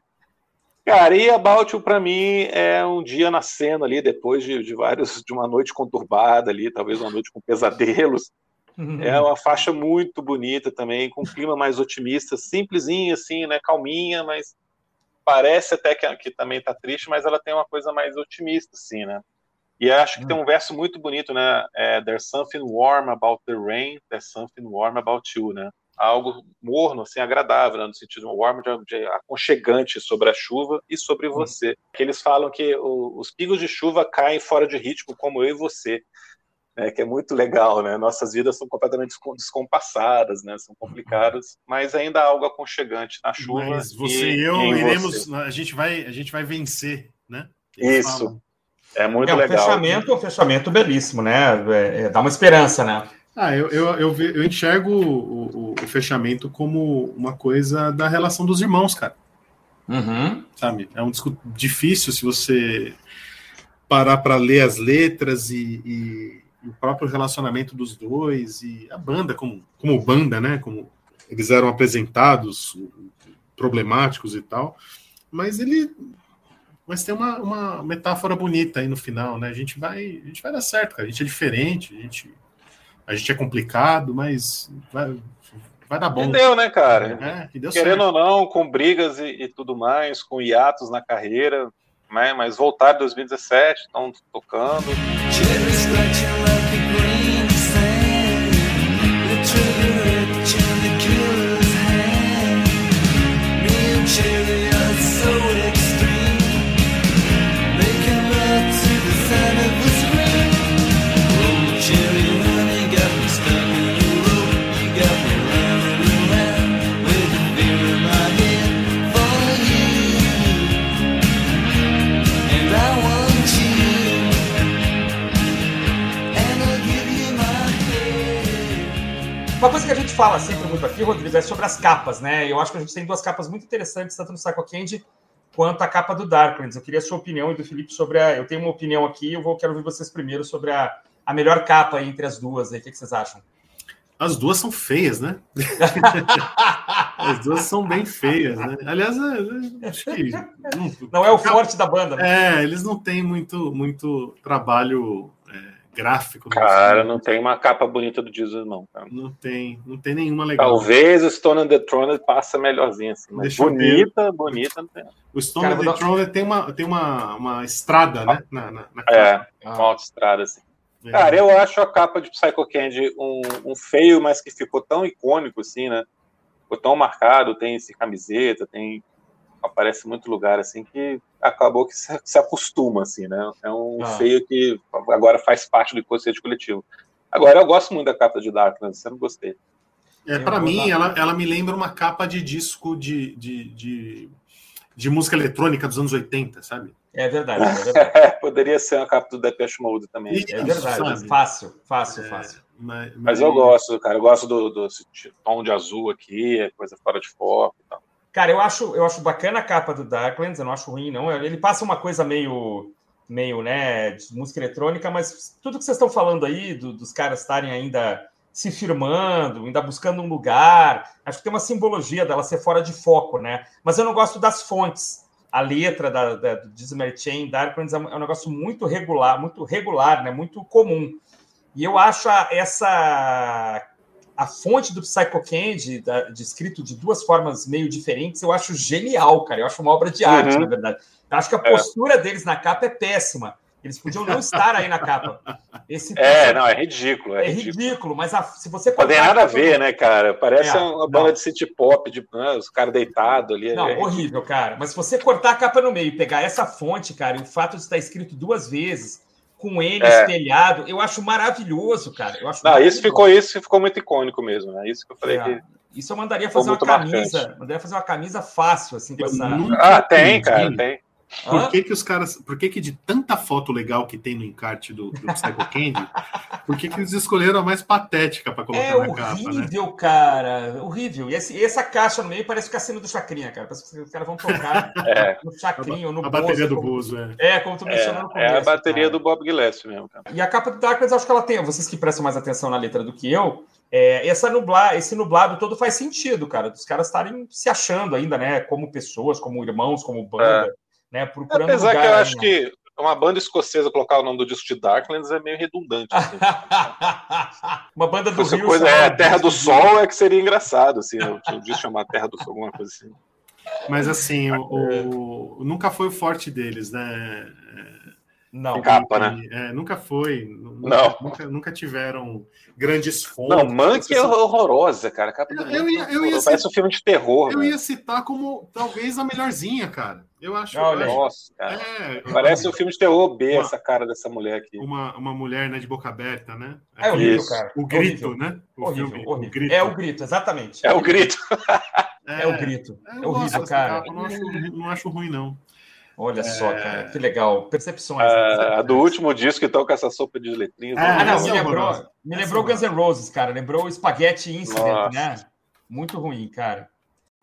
Cara, e About You, pra mim, é um dia nascendo ali, depois de, de vários, de uma noite conturbada ali, talvez uma noite com pesadelos. Uhum. É uma faixa muito bonita também, com um clima mais otimista, simplesinha, assim, né? Calminha, mas parece até que, que também está triste, mas ela tem uma coisa mais otimista, assim, né? E acho que tem um verso muito bonito, né? É, There's something warm about the rain, there's something warm about you, né? Algo morno, assim, agradável, né? no sentido warm, de, de aconchegante sobre a chuva e sobre você. Que eles falam que o, os pingos de chuva caem fora de ritmo, como eu e você né, que é muito legal, né? Nossas vidas são completamente descompassadas, né? São complicadas, mas ainda há algo aconchegante na chuva. Mas você e, eu iremos, você. a gente vai, a gente vai vencer, né? Eles Isso. Falam. É muito é um legal. Fechamento, um fechamento belíssimo, né? É, é, dá uma esperança, né? Ah, eu, eu, eu, eu enxergo o, o, o, fechamento como uma coisa da relação dos irmãos, cara. Uhum. Sabe? É um disco difícil se você parar para ler as letras e, e o próprio relacionamento dos dois e a banda como, como banda, né? Como eles eram apresentados, problemáticos e tal. Mas ele, mas tem uma, uma metáfora bonita aí no final, né? A gente vai, a gente vai dar certo, cara. A gente é diferente, a gente, a gente é complicado, mas vai, vai dar bom. E deu, né, cara? É, Querendo certo. ou não, com brigas e, e tudo mais, com hiatos na carreira, né? mas voltar em 2017, estão tocando. Uma coisa que a gente fala sempre muito aqui, Rodrigo, é sobre as capas, né? Eu acho que a gente tem duas capas muito interessantes, tanto no Psycho Candy quanto a capa do Darklands. Eu queria a sua opinião e do Felipe sobre a. Eu tenho uma opinião aqui, eu vou quero ouvir vocês primeiro sobre a, a melhor capa entre as duas. Aí. O que, que vocês acham? As duas são feias, né? As duas são bem feias, né? Aliás, é, é, acho que. Não, não é o forte da banda, né? É, eles não têm muito, muito trabalho gráfico. Cara, não tem uma capa bonita do Jesus, não. Cara. Não tem, não tem nenhuma legal. Talvez o Stone on the Throne passa melhorzinho, assim, mas bonita, bonita não tem. O Stone Cara, on the Throne tem uma, tem uma, uma estrada, né? Na, na, na é, ah. uma autoestrada, assim. É. Cara, eu acho a capa de Psycho Candy um, um feio, mas que ficou tão icônico, assim, né? Ficou tão marcado, tem esse camiseta, tem aparece muito lugar assim que acabou que se, se acostuma assim, né? É um ah. feio que agora faz parte do inconsciente coletivo. Agora eu gosto muito da capa de Darkness, você não gostei. É, para mim, ela, ela me lembra uma capa de disco de, de, de, de música eletrônica dos anos 80, sabe? É verdade. É verdade. poderia ser uma capa do Depeche Mode também. Isso, é verdade. Sabe? Fácil, fácil, é, fácil. Mas, mas... mas, eu gosto, cara. Eu gosto do, do, do tom de azul aqui, coisa fora de foco e tal. Cara, eu acho, eu acho bacana a capa do Darklands, eu não acho ruim, não. Ele passa uma coisa meio, meio, né, de música eletrônica, mas tudo que vocês estão falando aí, do, dos caras estarem ainda se firmando, ainda buscando um lugar, acho que tem uma simbologia dela ser fora de foco, né? Mas eu não gosto das fontes. A letra da, da, do Disney Chain, Darklands, é um, é um negócio muito regular, muito regular, né? Muito comum. E eu acho essa a fonte do Psycho Candy, da, de escrito de duas formas meio diferentes, eu acho genial, cara. Eu acho uma obra de arte, uhum. na verdade. Eu acho que a é. postura é. deles na capa é péssima. Eles podiam não estar aí na capa. Esse é, não, é ridículo. É, é ridículo. ridículo, mas a, se você. Não tem nada a ver, né, cara? Parece é, uma banda não. de city pop, de, né, os caras deitados ali. Não, é horrível, cara. Mas se você cortar a capa no meio e pegar essa fonte, cara, e o fato de estar escrito duas vezes, com ele é. espelhado. Eu acho maravilhoso, cara. Eu acho Não, isso ficou isso ficou muito icônico mesmo, né? Isso que eu falei é. que isso eu mandaria fazer uma camisa, marcante. mandaria fazer uma camisa fácil assim com essa. Ah, tem, cara, tem. Por que, que os caras. Por que, que de tanta foto legal que tem no encarte do, do Psycho Candy, por que, que eles escolheram a mais patética para colocar é na capa? É horrível, cara. Horrível. E esse, essa caixa no meio parece o cassino do Chacrinha, cara. Parece que os caras vão tocar é. no Chacrinha ou no A bateria do Bozo, é. É, como tu mencionou no começo. É a bateria cara. do Bob Gillespie mesmo, cara. E a capa do Darkness, acho que ela tem. Vocês que prestam mais atenção na letra do que eu, é, essa nublar, esse nublado todo faz sentido, cara, dos caras estarem se achando ainda, né, como pessoas, como irmãos, como banda, é. Né, procurando Apesar lugar, que eu acho né? que uma banda escocesa colocar o nome do disco de Darklands é meio redundante. Assim. uma banda do Rio. Coisa, é, Terra do Sol é que seria engraçado, assim, o disco chamar Terra do Sol, alguma coisa assim. Mas assim, o, o, nunca foi o forte deles, né? Não. Capa, né? É, nunca foi. Nunca, não. Nunca, nunca tiveram grandes fontes. Não, Monkey é horrorosa, cara. Capa do eu, ia, eu ia Parece citar, um filme de terror. Eu ia citar como talvez a melhorzinha, cara. Eu acho. Olha, nossa, cara. É, Parece um filme de terror B, uma, essa cara dessa mulher aqui. Uma, uma mulher né, de boca aberta, né? É, é horrível, cara. O grito, horrível. né? O horrível, filme, horrível. O grito. É o grito, exatamente. É o grito. É, é o grito. É, horrível, cara. Não acho, não acho ruim, não. Olha é... só, cara, que legal. Percepções. Ah, a do último disco que toca essa sopa de letrinhas. Ah, não, me lembrou, me lembrou Guns N' Roses, cara. Lembrou o Spaghetti Incident, Nossa. né? Muito ruim, cara.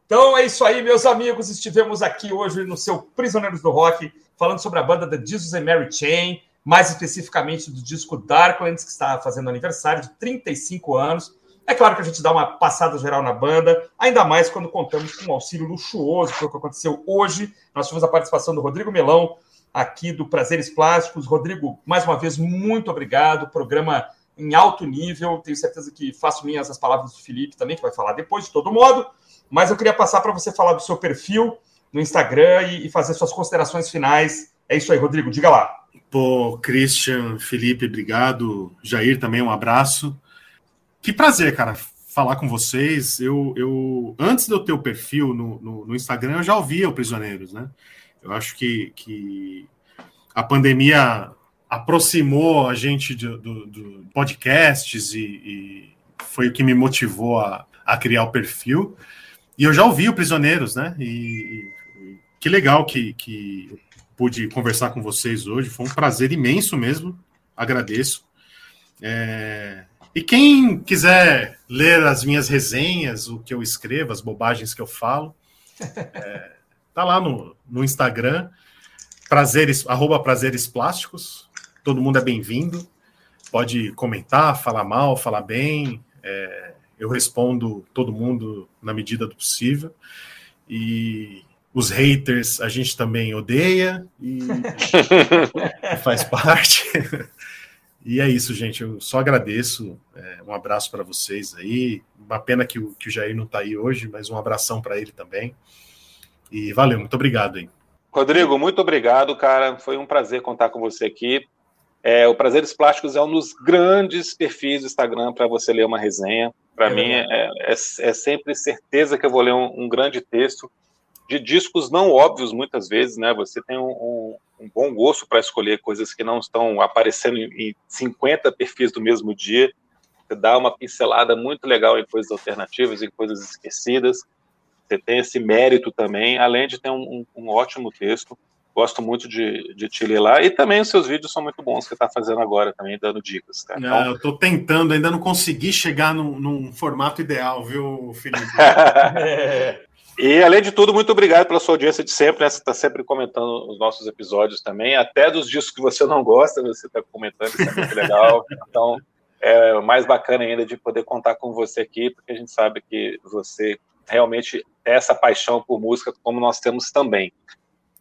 Então é isso aí, meus amigos. Estivemos aqui hoje no seu Prisioneiros do Rock, falando sobre a banda The Jesus and Mary Chain, mais especificamente do disco Darklands, que está fazendo aniversário de 35 anos. É claro que a gente dá uma passada geral na banda, ainda mais quando contamos com um auxílio luxuoso, que foi o que aconteceu hoje. Nós tivemos a participação do Rodrigo Melão, aqui do Prazeres Plásticos. Rodrigo, mais uma vez, muito obrigado. Programa em alto nível. Tenho certeza que faço minhas as palavras do Felipe também, que vai falar depois, de todo modo. Mas eu queria passar para você falar do seu perfil no Instagram e, e fazer suas considerações finais. É isso aí, Rodrigo, diga lá. Pô, Christian, Felipe, obrigado. Jair também, um abraço. Que prazer, cara, falar com vocês. Eu, eu antes de eu ter o perfil no, no, no Instagram, eu já ouvia o Prisioneiros, né? Eu acho que, que a pandemia aproximou a gente do, do, do podcasts e, e, foi o que me motivou a, a, criar o perfil. E eu já ouvi o Prisioneiros, né? E, e que legal que, que pude conversar com vocês hoje. Foi um prazer imenso mesmo. Agradeço. É, e quem quiser ler as minhas resenhas, o que eu escrevo, as bobagens que eu falo, é, tá lá no, no Instagram, prazeres, arroba prazeres plásticos. Todo mundo é bem-vindo. Pode comentar, falar mal, falar bem. É, eu respondo todo mundo na medida do possível. E os haters a gente também odeia e faz parte. E é isso, gente. Eu só agradeço. É, um abraço para vocês aí. Uma pena que o, que o Jair não está aí hoje, mas um abração para ele também. E valeu, muito obrigado aí. Rodrigo, muito obrigado, cara. Foi um prazer contar com você aqui. É, o Prazeres Plásticos é um dos grandes perfis do Instagram para você ler uma resenha. Para é mim, é, é, é, sempre certeza que eu vou ler um, um grande texto de discos não óbvios, muitas vezes, né? Você tem um, um, um bom gosto para escolher coisas que não estão aparecendo em, 50 perfis do mesmo dia. Você dá uma pincelada muito legal em coisas alternativas, em coisas esquecidas. Você tem esse mérito também, além de ter um ótimo texto. Gosto muito de, de te ler lá. E também os seus vídeos são muito bons que você está fazendo agora também, dando dicas. Tá? Então... eu estou tentando, ainda não consegui chegar num, num formato ideal, viu, Felipe? é. E, além de tudo, muito obrigado pela sua audiência de sempre. Né? Você está sempre comentando os nossos episódios também, até dos discos que você não gosta, você está comentando, isso é muito legal. Então, é mais bacana ainda de poder contar com você aqui, porque a gente sabe que você realmente tem essa paixão por música, como nós temos também.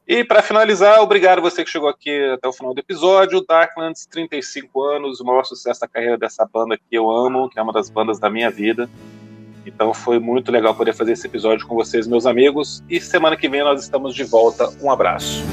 E para finalizar, obrigado você que chegou aqui até o final do episódio. Darklands, 35 anos, o maior sucesso da carreira dessa banda que eu amo, que é uma das bandas da minha vida. Então foi muito legal poder fazer esse episódio com vocês, meus amigos. E semana que vem nós estamos de volta. Um abraço.